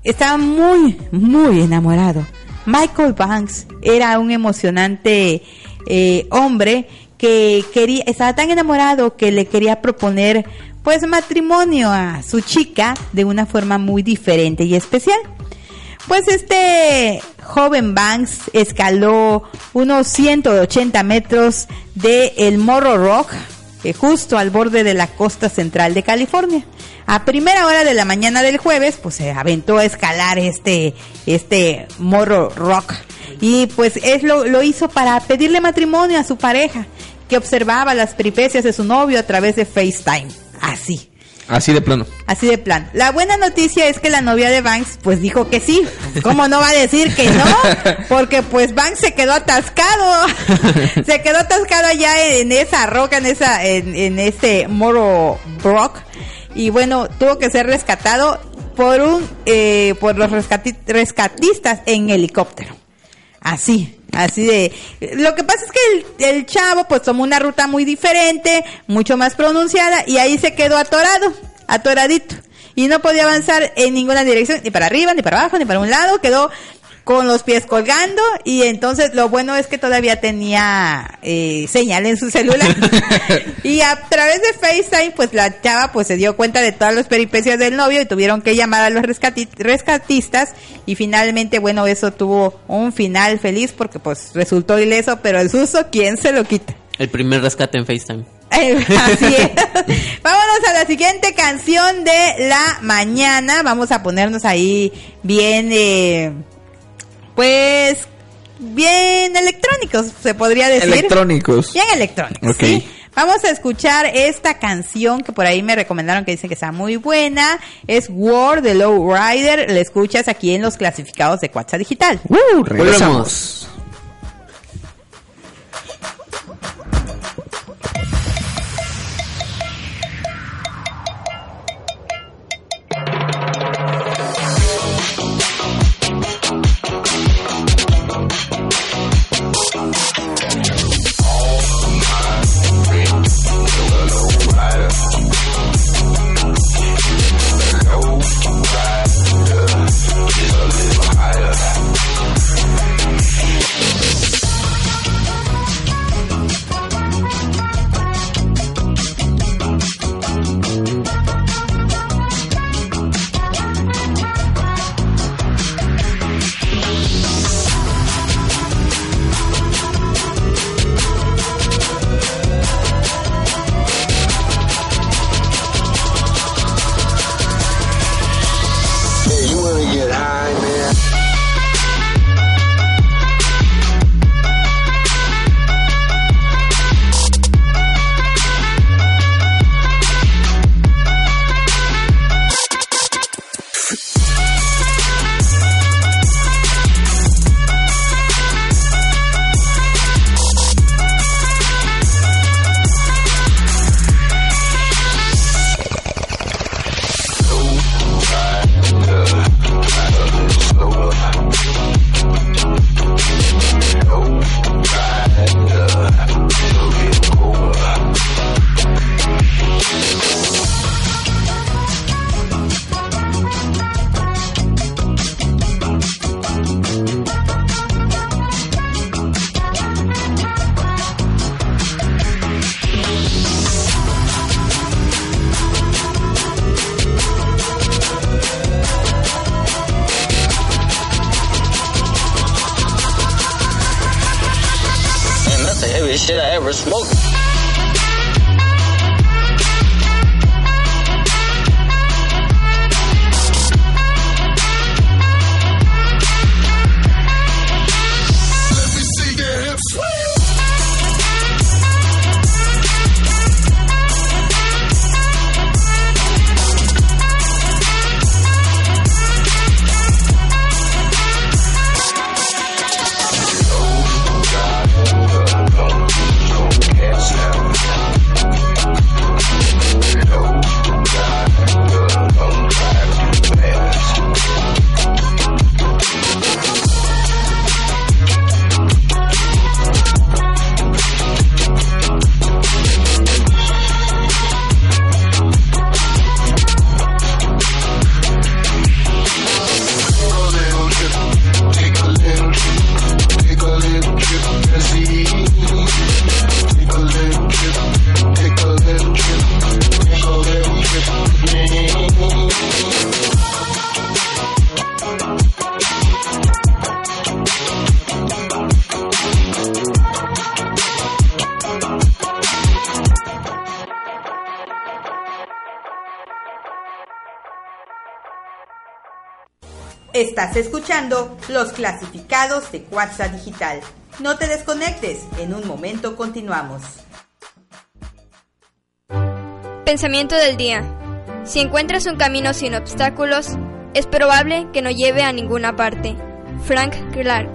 estaba muy, muy enamorado. Michael Banks era un emocionante eh, hombre que quería, estaba tan enamorado que le quería proponer pues matrimonio a su chica de una forma muy diferente y especial. Pues este joven Banks escaló unos 180 metros de el Morro Rock, eh, justo al borde de la costa central de California. A primera hora de la mañana del jueves, pues se aventó a escalar este, este Morro Rock. Y pues es lo, lo hizo para pedirle matrimonio a su pareja, que observaba las peripecias de su novio a través de FaceTime. Así. Así de plano. Así de plan. La buena noticia es que la novia de Banks pues dijo que sí. ¿Cómo no va a decir que no? Porque pues Banks se quedó atascado. se quedó atascado allá en, esa roca, en esa, en, en ese Moro Rock. Y bueno, tuvo que ser rescatado por un, eh, por los rescati- rescatistas en helicóptero. Así, así de... Lo que pasa es que el, chavo pues tomó una ruta muy diferente, mucho más pronunciada y ahí se quedó atorado, atoradito. Y no podía avanzar en ninguna dirección, ni para arriba, ni para abajo, ni para un lado, quedó con los pies colgando y entonces lo bueno es que todavía tenía eh, señal en su celular y a través de FaceTime pues la chava pues se dio cuenta de todas las peripecias del novio y tuvieron que llamar a los rescati- rescatistas y finalmente bueno eso tuvo un final feliz porque pues resultó ileso pero el susto quién se lo quita El primer rescate en FaceTime. Así es. Vámonos a la siguiente canción de la mañana. Vamos a ponernos ahí bien, eh, pues, bien electrónicos, se podría decir. Electrónicos. Bien electrónicos. Ok. ¿sí? Vamos a escuchar esta canción que por ahí me recomendaron que dicen que está muy buena. Es War de Low Rider. La escuchas aquí en los clasificados de Cuatza Digital. Uh, regresamos. Estás escuchando los clasificados de Cuatza Digital. No te desconectes, en un momento continuamos. Pensamiento del día. Si encuentras un camino sin obstáculos, es probable que no lleve a ninguna parte. Frank Clark.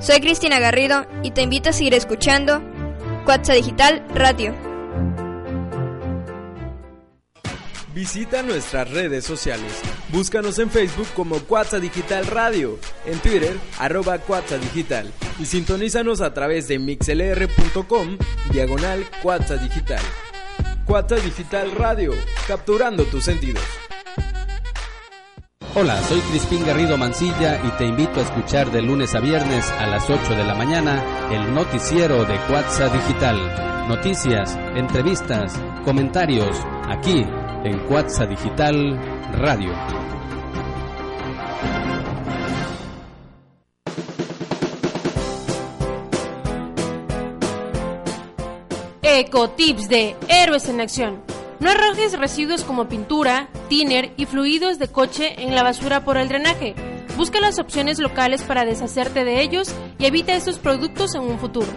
Soy Cristina Garrido y te invito a seguir escuchando Cuatza Digital Radio. Visita nuestras redes sociales. Búscanos en Facebook como Cuatza Digital Radio, en Twitter arroba Digital y sintonízanos a través de mixlr.com diagonal Cuatza Digital. Cuatza Digital Radio, capturando tus sentidos. Hola, soy Crispín Garrido Mancilla y te invito a escuchar de lunes a viernes a las 8 de la mañana el noticiero de Cuatza Digital. Noticias, entrevistas, comentarios, aquí en Cuatza Digital Radio. Ecotips de Héroes en Acción. No arrojes residuos como pintura, thinner y fluidos de coche en la basura por el drenaje. Busca las opciones locales para deshacerte de ellos y evita estos productos en un futuro.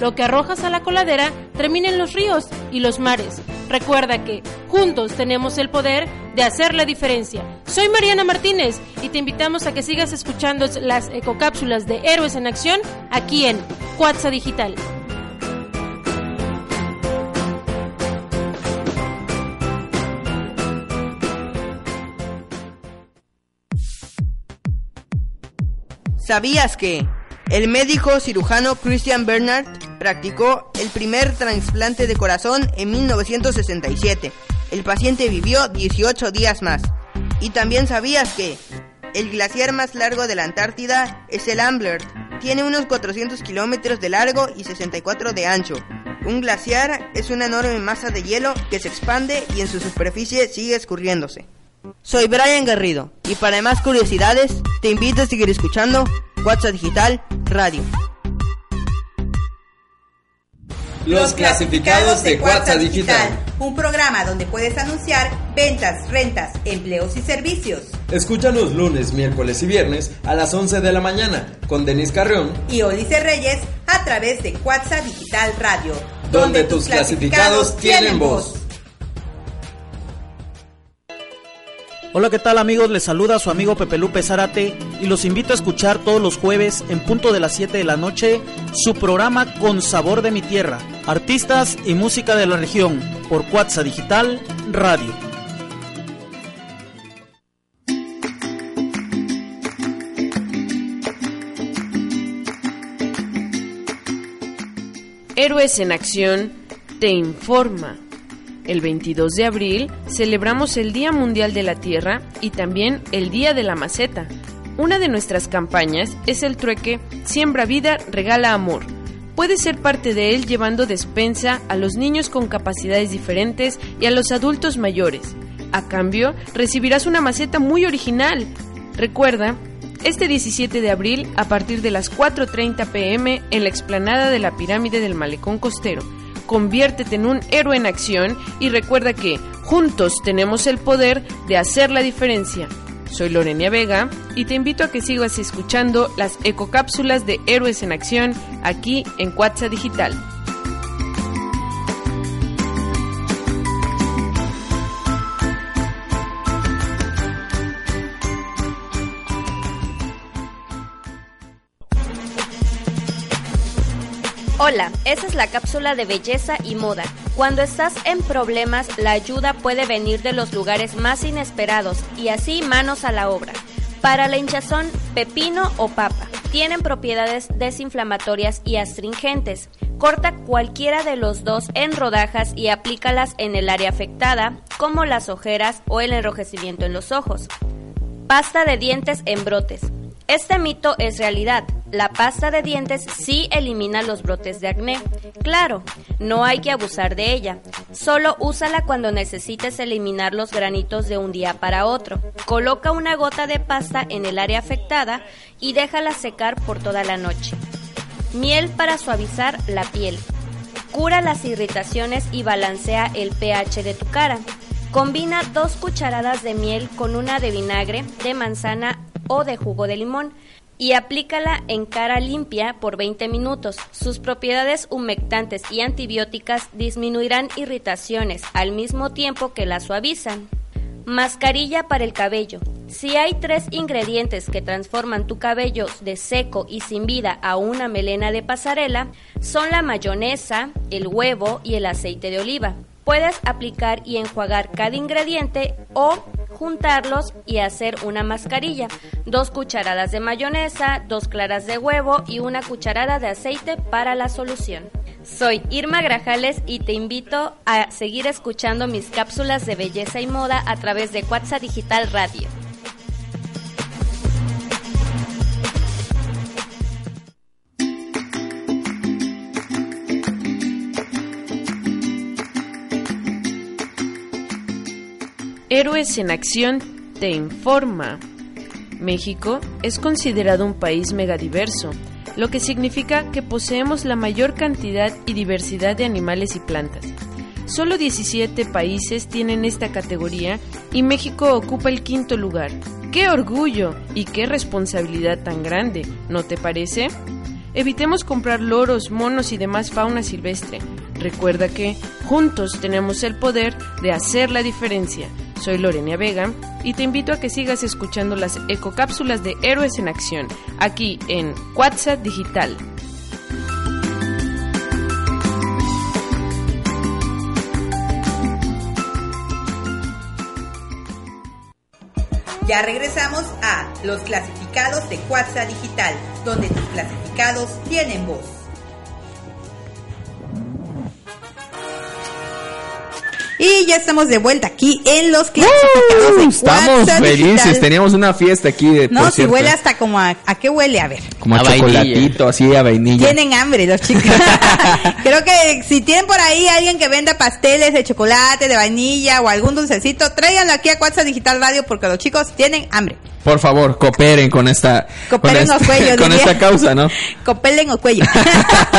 Lo que arrojas a la coladera termina en los ríos y los mares. Recuerda que juntos tenemos el poder de hacer la diferencia. Soy Mariana Martínez y te invitamos a que sigas escuchando las ecocápsulas de Héroes en Acción aquí en Cuatza Digital. ¿Sabías que el médico cirujano Christian Bernard practicó el primer trasplante de corazón en 1967? El paciente vivió 18 días más. Y también sabías que el glaciar más largo de la Antártida es el Ambler. Tiene unos 400 kilómetros de largo y 64 de ancho. Un glaciar es una enorme masa de hielo que se expande y en su superficie sigue escurriéndose. Soy Brian Garrido y para más curiosidades te invito a seguir escuchando WhatsApp Digital Radio. Los clasificados de WhatsApp Digital. Un programa donde puedes anunciar ventas, rentas, empleos y servicios. Escúchanos lunes, miércoles y viernes a las 11 de la mañana con Denis Carrión, Y Olice Reyes a través de WhatsApp Digital Radio. donde tus clasificados tienen voz. Hola, ¿qué tal amigos? Les saluda su amigo Pepe Lupe Zárate y los invito a escuchar todos los jueves en punto de las 7 de la noche su programa Con Sabor de mi Tierra, artistas y música de la región por Cuatza Digital Radio. Héroes en Acción te informa. El 22 de abril celebramos el Día Mundial de la Tierra y también el Día de la Maceta. Una de nuestras campañas es el trueque Siembra vida, regala amor. Puedes ser parte de él llevando despensa a los niños con capacidades diferentes y a los adultos mayores. A cambio, recibirás una maceta muy original. Recuerda, este 17 de abril, a partir de las 4.30 pm, en la explanada de la pirámide del Malecón Costero. Conviértete en un héroe en acción y recuerda que juntos tenemos el poder de hacer la diferencia. Soy Lorenia Vega y te invito a que sigas escuchando las ecocápsulas de Héroes en Acción aquí en Cuatza Digital. Hola, esa es la cápsula de belleza y moda. Cuando estás en problemas, la ayuda puede venir de los lugares más inesperados y así manos a la obra. Para la hinchazón, pepino o papa tienen propiedades desinflamatorias y astringentes. Corta cualquiera de los dos en rodajas y aplícalas en el área afectada, como las ojeras o el enrojecimiento en los ojos. Pasta de dientes en brotes. Este mito es realidad. La pasta de dientes sí elimina los brotes de acné. Claro, no hay que abusar de ella. Solo úsala cuando necesites eliminar los granitos de un día para otro. Coloca una gota de pasta en el área afectada y déjala secar por toda la noche. Miel para suavizar la piel. Cura las irritaciones y balancea el pH de tu cara. Combina dos cucharadas de miel con una de vinagre, de manzana o de jugo de limón y aplícala en cara limpia por 20 minutos. Sus propiedades humectantes y antibióticas disminuirán irritaciones al mismo tiempo que la suavizan. Mascarilla para el cabello. Si hay tres ingredientes que transforman tu cabello de seco y sin vida a una melena de pasarela, son la mayonesa, el huevo y el aceite de oliva. Puedes aplicar y enjuagar cada ingrediente o juntarlos y hacer una mascarilla. Dos cucharadas de mayonesa, dos claras de huevo y una cucharada de aceite para la solución. Soy Irma Grajales y te invito a seguir escuchando mis cápsulas de belleza y moda a través de WhatsApp Digital Radio. Héroes en Acción te informa. México es considerado un país megadiverso. lo que significa que poseemos la mayor cantidad y diversidad de animales y plantas. Solo 17 países tienen esta categoría y México ocupa el quinto lugar. ¡Qué orgullo y qué responsabilidad tan grande! ¿No te parece? Evitemos comprar loros, monos y demás fauna silvestre. Recuerda que juntos tenemos el poder de hacer la diferencia. Soy Lorena Vega y te invito a que sigas escuchando las ecocápsulas de Héroes en Acción, aquí en WhatsApp Digital. Ya regresamos a los clasificados de Cuatza Digital, donde tus clasificados tienen voz. Y ya estamos de vuelta aquí en los clasificados de Estamos felices, Digital. teníamos una fiesta aquí de No, por si cierto, huele hasta como a... ¿A qué huele? A ver. como a, a vainilla. chocolatito, así a vainilla. Tienen hambre los chicos. Creo que si tienen por ahí alguien que venda pasteles de chocolate, de vainilla o algún dulcecito, tráiganlo aquí a Cuatza Digital Radio porque los chicos tienen hambre. Por favor, cooperen con esta Cooperen con, esta causa, ¿no? Copelen o cuello.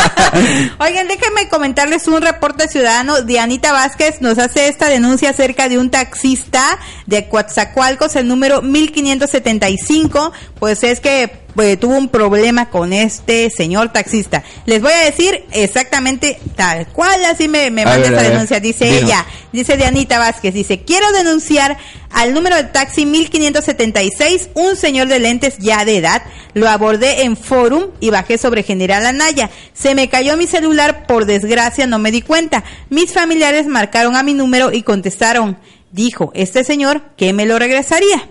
Oigan, déjenme comentarles un reporte ciudadano. Dianita Vázquez nos hace esta denuncia acerca de un taxista de Coatzacoalcos, el número 1575. Pues es que pues, tuvo un problema con este señor taxista. Les voy a decir exactamente tal cual, así me, me manda esa denuncia. Dice ella, dice Dianita Vázquez, dice, quiero denunciar al número de taxi 1576, un señor de lentes ya de edad, lo abordé en Forum y bajé sobre General Anaya. Se me cayó mi celular, por desgracia no me di cuenta. Mis familiares marcaron a mi número y contestaron, dijo este señor que me lo regresaría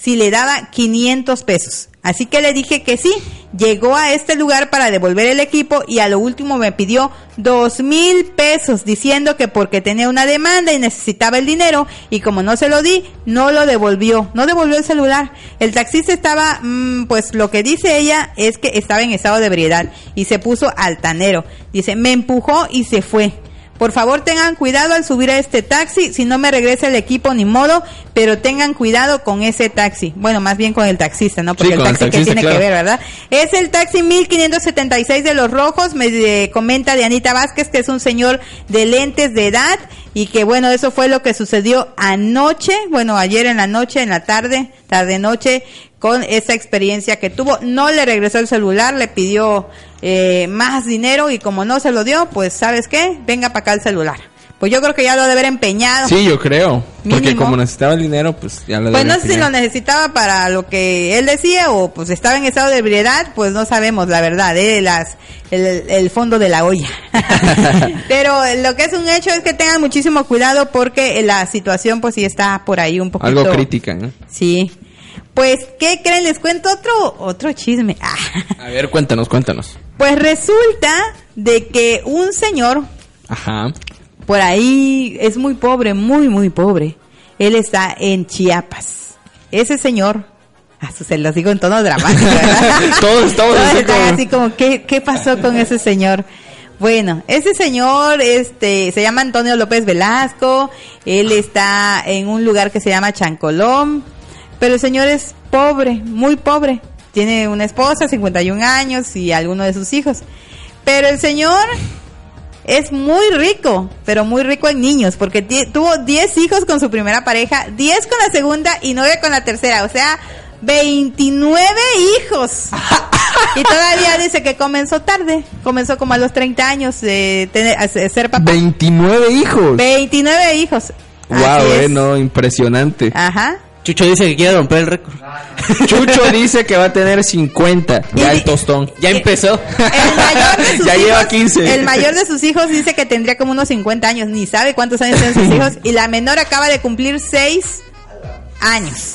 si le daba 500 pesos. Así que le dije que sí. Llegó a este lugar para devolver el equipo y a lo último me pidió dos mil pesos diciendo que porque tenía una demanda y necesitaba el dinero y como no se lo di, no lo devolvió. No devolvió el celular. El taxista estaba, mm, pues lo que dice ella es que estaba en estado de ebriedad y se puso altanero. Dice, me empujó y se fue. Por favor, tengan cuidado al subir a este taxi. Si no me regresa el equipo, ni modo. Pero tengan cuidado con ese taxi. Bueno, más bien con el taxista, ¿no? Porque Sí, el taxi que tiene claro. que ver, ¿verdad? Es el taxi 1576 de Los Rojos. Me eh, comenta de Anita Vázquez que es un señor de lentes de edad. Y que bueno, eso fue lo que sucedió anoche. Bueno, ayer en la noche, en la tarde, tarde-noche. Con esa experiencia que tuvo. No le regresó el celular, le pidió eh, más dinero. Y como no se lo dio, pues, ¿sabes qué? Venga para acá el celular. Pues yo creo que ya lo ha de haber empeñado. Sí, yo creo. Porque como necesitaba el dinero, pues ya lo Pues no sé si lo necesitaba para lo que él decía o pues estaba en estado de ebriedad, pues no sabemos la verdad, ¿eh? Las, el, el fondo de la olla. Pero lo que es un hecho es que tengan muchísimo cuidado porque la situación pues sí está por ahí un poquito. Algo crítica, ¿no? Sí. Pues, ¿qué creen? Les cuento otro, otro chisme. Ah. A ver, cuéntanos, cuéntanos. Pues resulta de que un señor Ajá. por ahí es muy pobre, muy, muy pobre. Él está en Chiapas. Ese señor, ah, se los digo en tono dramático, ¿verdad? Todos estamos Todos así como- así como, ¿qué, ¿qué pasó con ese señor? Bueno, ese señor, este, se llama Antonio López Velasco, él está en un lugar que se llama Chancolón, pero el señor es pobre, muy pobre. Tiene una esposa, 51 años y alguno de sus hijos. Pero el señor es muy rico, pero muy rico en niños, porque tuvo 10 hijos con su primera pareja, 10 con la segunda y 9 con la tercera, o sea, 29 hijos. y todavía dice que comenzó tarde, comenzó como a los 30 años de tener, ser papá. 29 hijos. 29 hijos. Wow, eh, no, impresionante. Ajá. Chucho dice que quiere romper el récord. Chucho dice que va a tener 50. Ya el tostón. Ya empezó. sus ya lleva hijos, 15. El mayor de sus hijos dice que tendría como unos 50 años, ni sabe cuántos años tienen sus hijos, y la menor acaba de cumplir 6 años.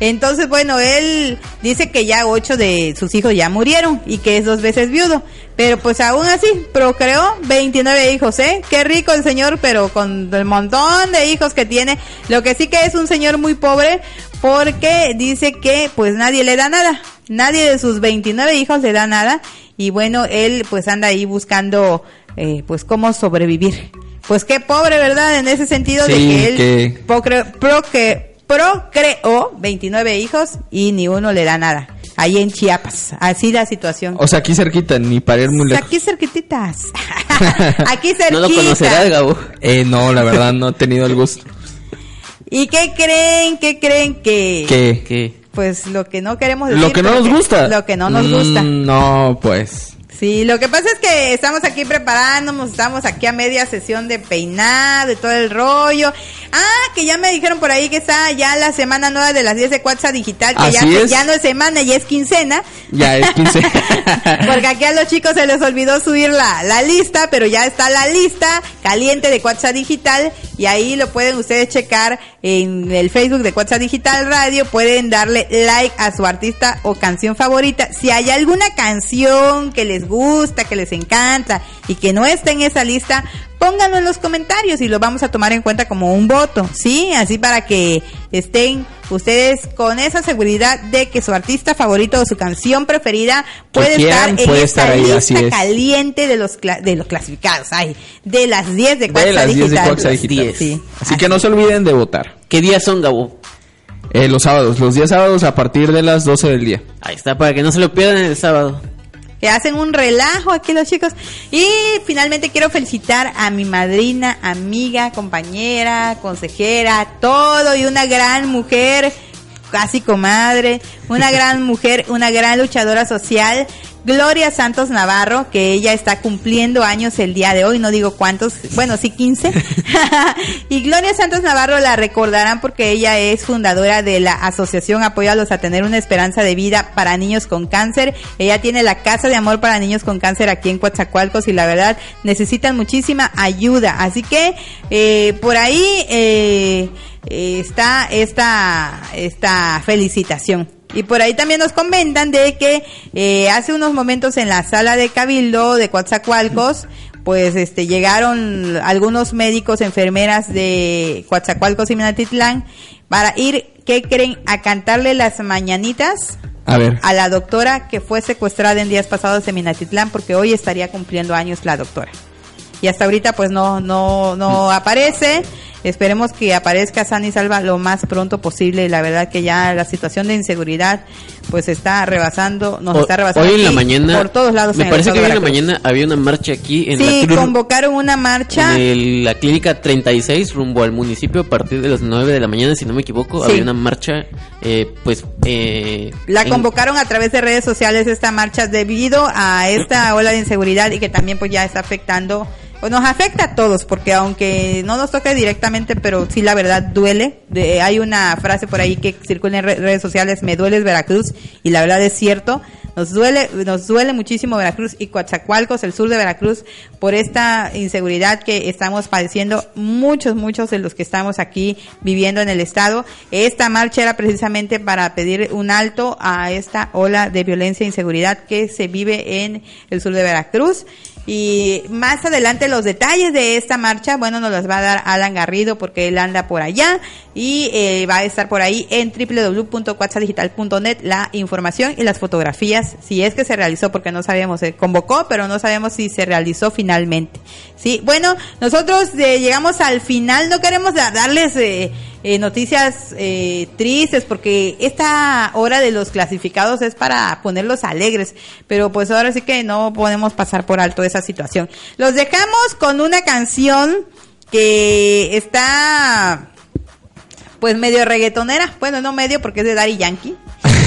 Entonces, bueno, él dice que ya ocho de sus hijos ya murieron y que es dos veces viudo. Pero pues aún así, procreó 29 hijos, ¿eh? Qué rico el señor, pero con el montón de hijos que tiene. Lo que sí que es un señor muy pobre porque dice que pues nadie le da nada. Nadie de sus 29 hijos le da nada. Y bueno, él pues anda ahí buscando eh, pues cómo sobrevivir. Pues qué pobre, ¿verdad? En ese sentido de que él que- procre- procre- procreó 29 hijos y ni uno le da nada. Ahí en Chiapas. Así la situación. O sea, aquí cerquita, ni para ir muy lejos. Aquí cerquititas. Aquí cerquita. ¿No lo conocerás, Gabo? Eh, no, la verdad, no he tenido el gusto. ¿Y qué creen? ¿Qué creen que? ¿Qué? ¿Qué? Pues lo que no queremos decir. ¿Lo que no nos gusta? Lo que no nos Mm, gusta. No, pues. Sí, lo que pasa es que estamos aquí preparándonos, estamos aquí a media sesión de peinado y todo el rollo. Ah, que ya me dijeron por ahí que está ya la semana nueva de las 10 de Cuatza Digital, que ya, no es semana, ya es quincena. Ya es 15. Porque aquí a los chicos se les olvidó subir la, la lista, pero ya está la lista caliente de WhatsApp Digital y ahí lo pueden ustedes checar en el Facebook de WhatsApp Digital Radio. Pueden darle like a su artista o canción favorita. Si hay alguna canción que les gusta, que les encanta y que no está en esa lista, pónganlo en los comentarios y lo vamos a tomar en cuenta como un voto, ¿sí? Así para que estén ustedes con esa seguridad de que su artista favorito o su canción preferida puede quieran, estar en puede esa estar ahí, así lista es. caliente de los cla- de los clasificados, ay, de las 10 de las 10 de Digital. Digital. Sí. Así que no se olviden de votar. ¿Qué días son, Gabo? Eh, los sábados, los días sábados a partir de las 12 del día. Ahí está, para que no se lo pierdan el sábado. Que hacen un relajo aquí los chicos. Y finalmente quiero felicitar a mi madrina, amiga, compañera, consejera, todo y una gran mujer, casi comadre, una gran mujer, una gran luchadora social. Gloria Santos Navarro, que ella está cumpliendo años el día de hoy, no digo cuántos, bueno, sí 15. y Gloria Santos Navarro la recordarán porque ella es fundadora de la Asociación Apóyalos a tener una esperanza de vida para niños con cáncer. Ella tiene la Casa de Amor para Niños con Cáncer aquí en Coatzacoalcos y la verdad necesitan muchísima ayuda. Así que eh, por ahí eh, eh, está esta, esta felicitación. Y por ahí también nos comentan de que eh, hace unos momentos en la sala de Cabildo de Coatzacoalcos, pues este llegaron algunos médicos, enfermeras de Coatzacoalcos y Minatitlán para ir, ¿qué creen? A cantarle las mañanitas A ver. a la doctora que fue secuestrada en días pasados en Minatitlán porque hoy estaría cumpliendo años la doctora. Y hasta ahorita pues no, no, no aparece. Esperemos que aparezca sana y salva lo más pronto posible. La verdad que ya la situación de inseguridad pues está rebasando, nos O- está rebasando hoy en la mañana, por todos lados. me en parece que hoy en la mañana había una marcha aquí en Sí, la convocaron una marcha. en el- la clínica 36 rumbo al municipio a partir de las 9 de la mañana, si no me equivoco, Sí. había una marcha, eh, pues... Eh, La en- convocaron a través de redes sociales esta marcha debido a esta ola de inseguridad y que también pues ya está afectando, nos afecta a todos porque aunque no nos toque directamente, pero sí la verdad duele. De- hay una frase por ahí que circula en re- redes sociales, me duele Veracruz y la verdad es cierto. Nos duele, nos duele muchísimo Veracruz y Coatzacoalcos, el sur de Veracruz, por esta inseguridad que estamos padeciendo muchos, muchos de los que estamos aquí viviendo en el estado. Esta marcha era precisamente para pedir un alto a esta ola de violencia e inseguridad que se vive en el sur de Veracruz. Y más adelante los detalles de esta marcha, bueno, nos los va a dar Alan Garrido porque él anda por allá y eh, va a estar por ahí en www.cuatzadigital.net la información y las fotografías, si es que se realizó, porque no sabemos, se convocó, pero no sabemos si se realizó finalmente. Sí, bueno, nosotros eh, llegamos al final, no queremos da- darles eh, eh, noticias eh, tristes, porque esta hora de los clasificados es para ponerlos alegres, pero pues ahora sí que no podemos pasar por alto esa situación. Los dejamos con una canción que está pues medio reggaetonera, bueno, no medio porque es de Daddy Yankee.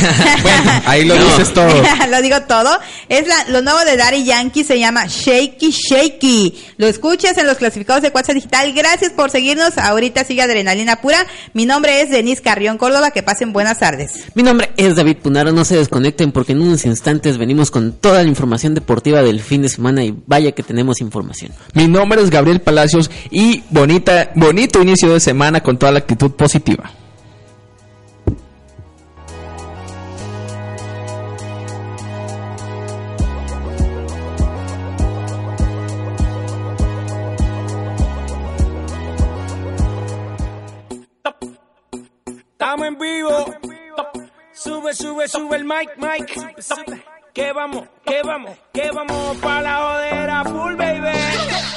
Ahí lo dices todo. lo digo todo. Es la, lo nuevo de Daddy Yankee, se llama Shaky Shaky. Lo escuchas en los clasificados de WhatsApp Digital. Gracias por seguirnos. Ahorita sigue Adrenalina Pura. Mi nombre es Denise Carrión Córdoba. Que pasen buenas tardes. Mi nombre es David Punaro, no se desconecten porque en unos instantes venimos con toda la información deportiva del fin de semana y vaya que tenemos información. Mi nombre es Gabriel Palacios y bonita, bonito inicio de semana con toda la actitud positiva. Estamos en vivo. Sube, sube, sube el mic, mic. Que vamos, que vamos, que vamos pa' la jodera full, baby.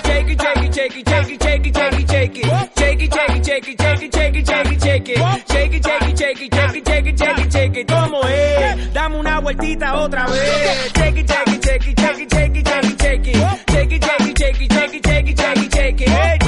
Shake it, shake it, shake it, shake it, shake it, shake it, shake it. Shake it, shake it, shake it, shake it, shake shake shake. Shake shake shake shake shake shake ¿Cómo es? Dame una vueltita otra vez. Shake it, shake it, shake it, shake it, shake it, shake it, shake it. Shake shake shake shake shake shake shake.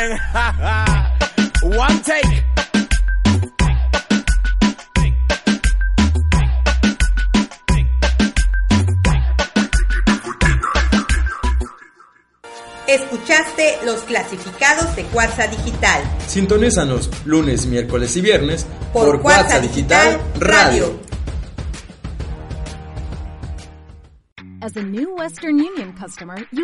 Escuchaste los clasificados de Cuarza Digital. Sintonízanos lunes, miércoles y viernes por, por Cuarza Digital, Radio.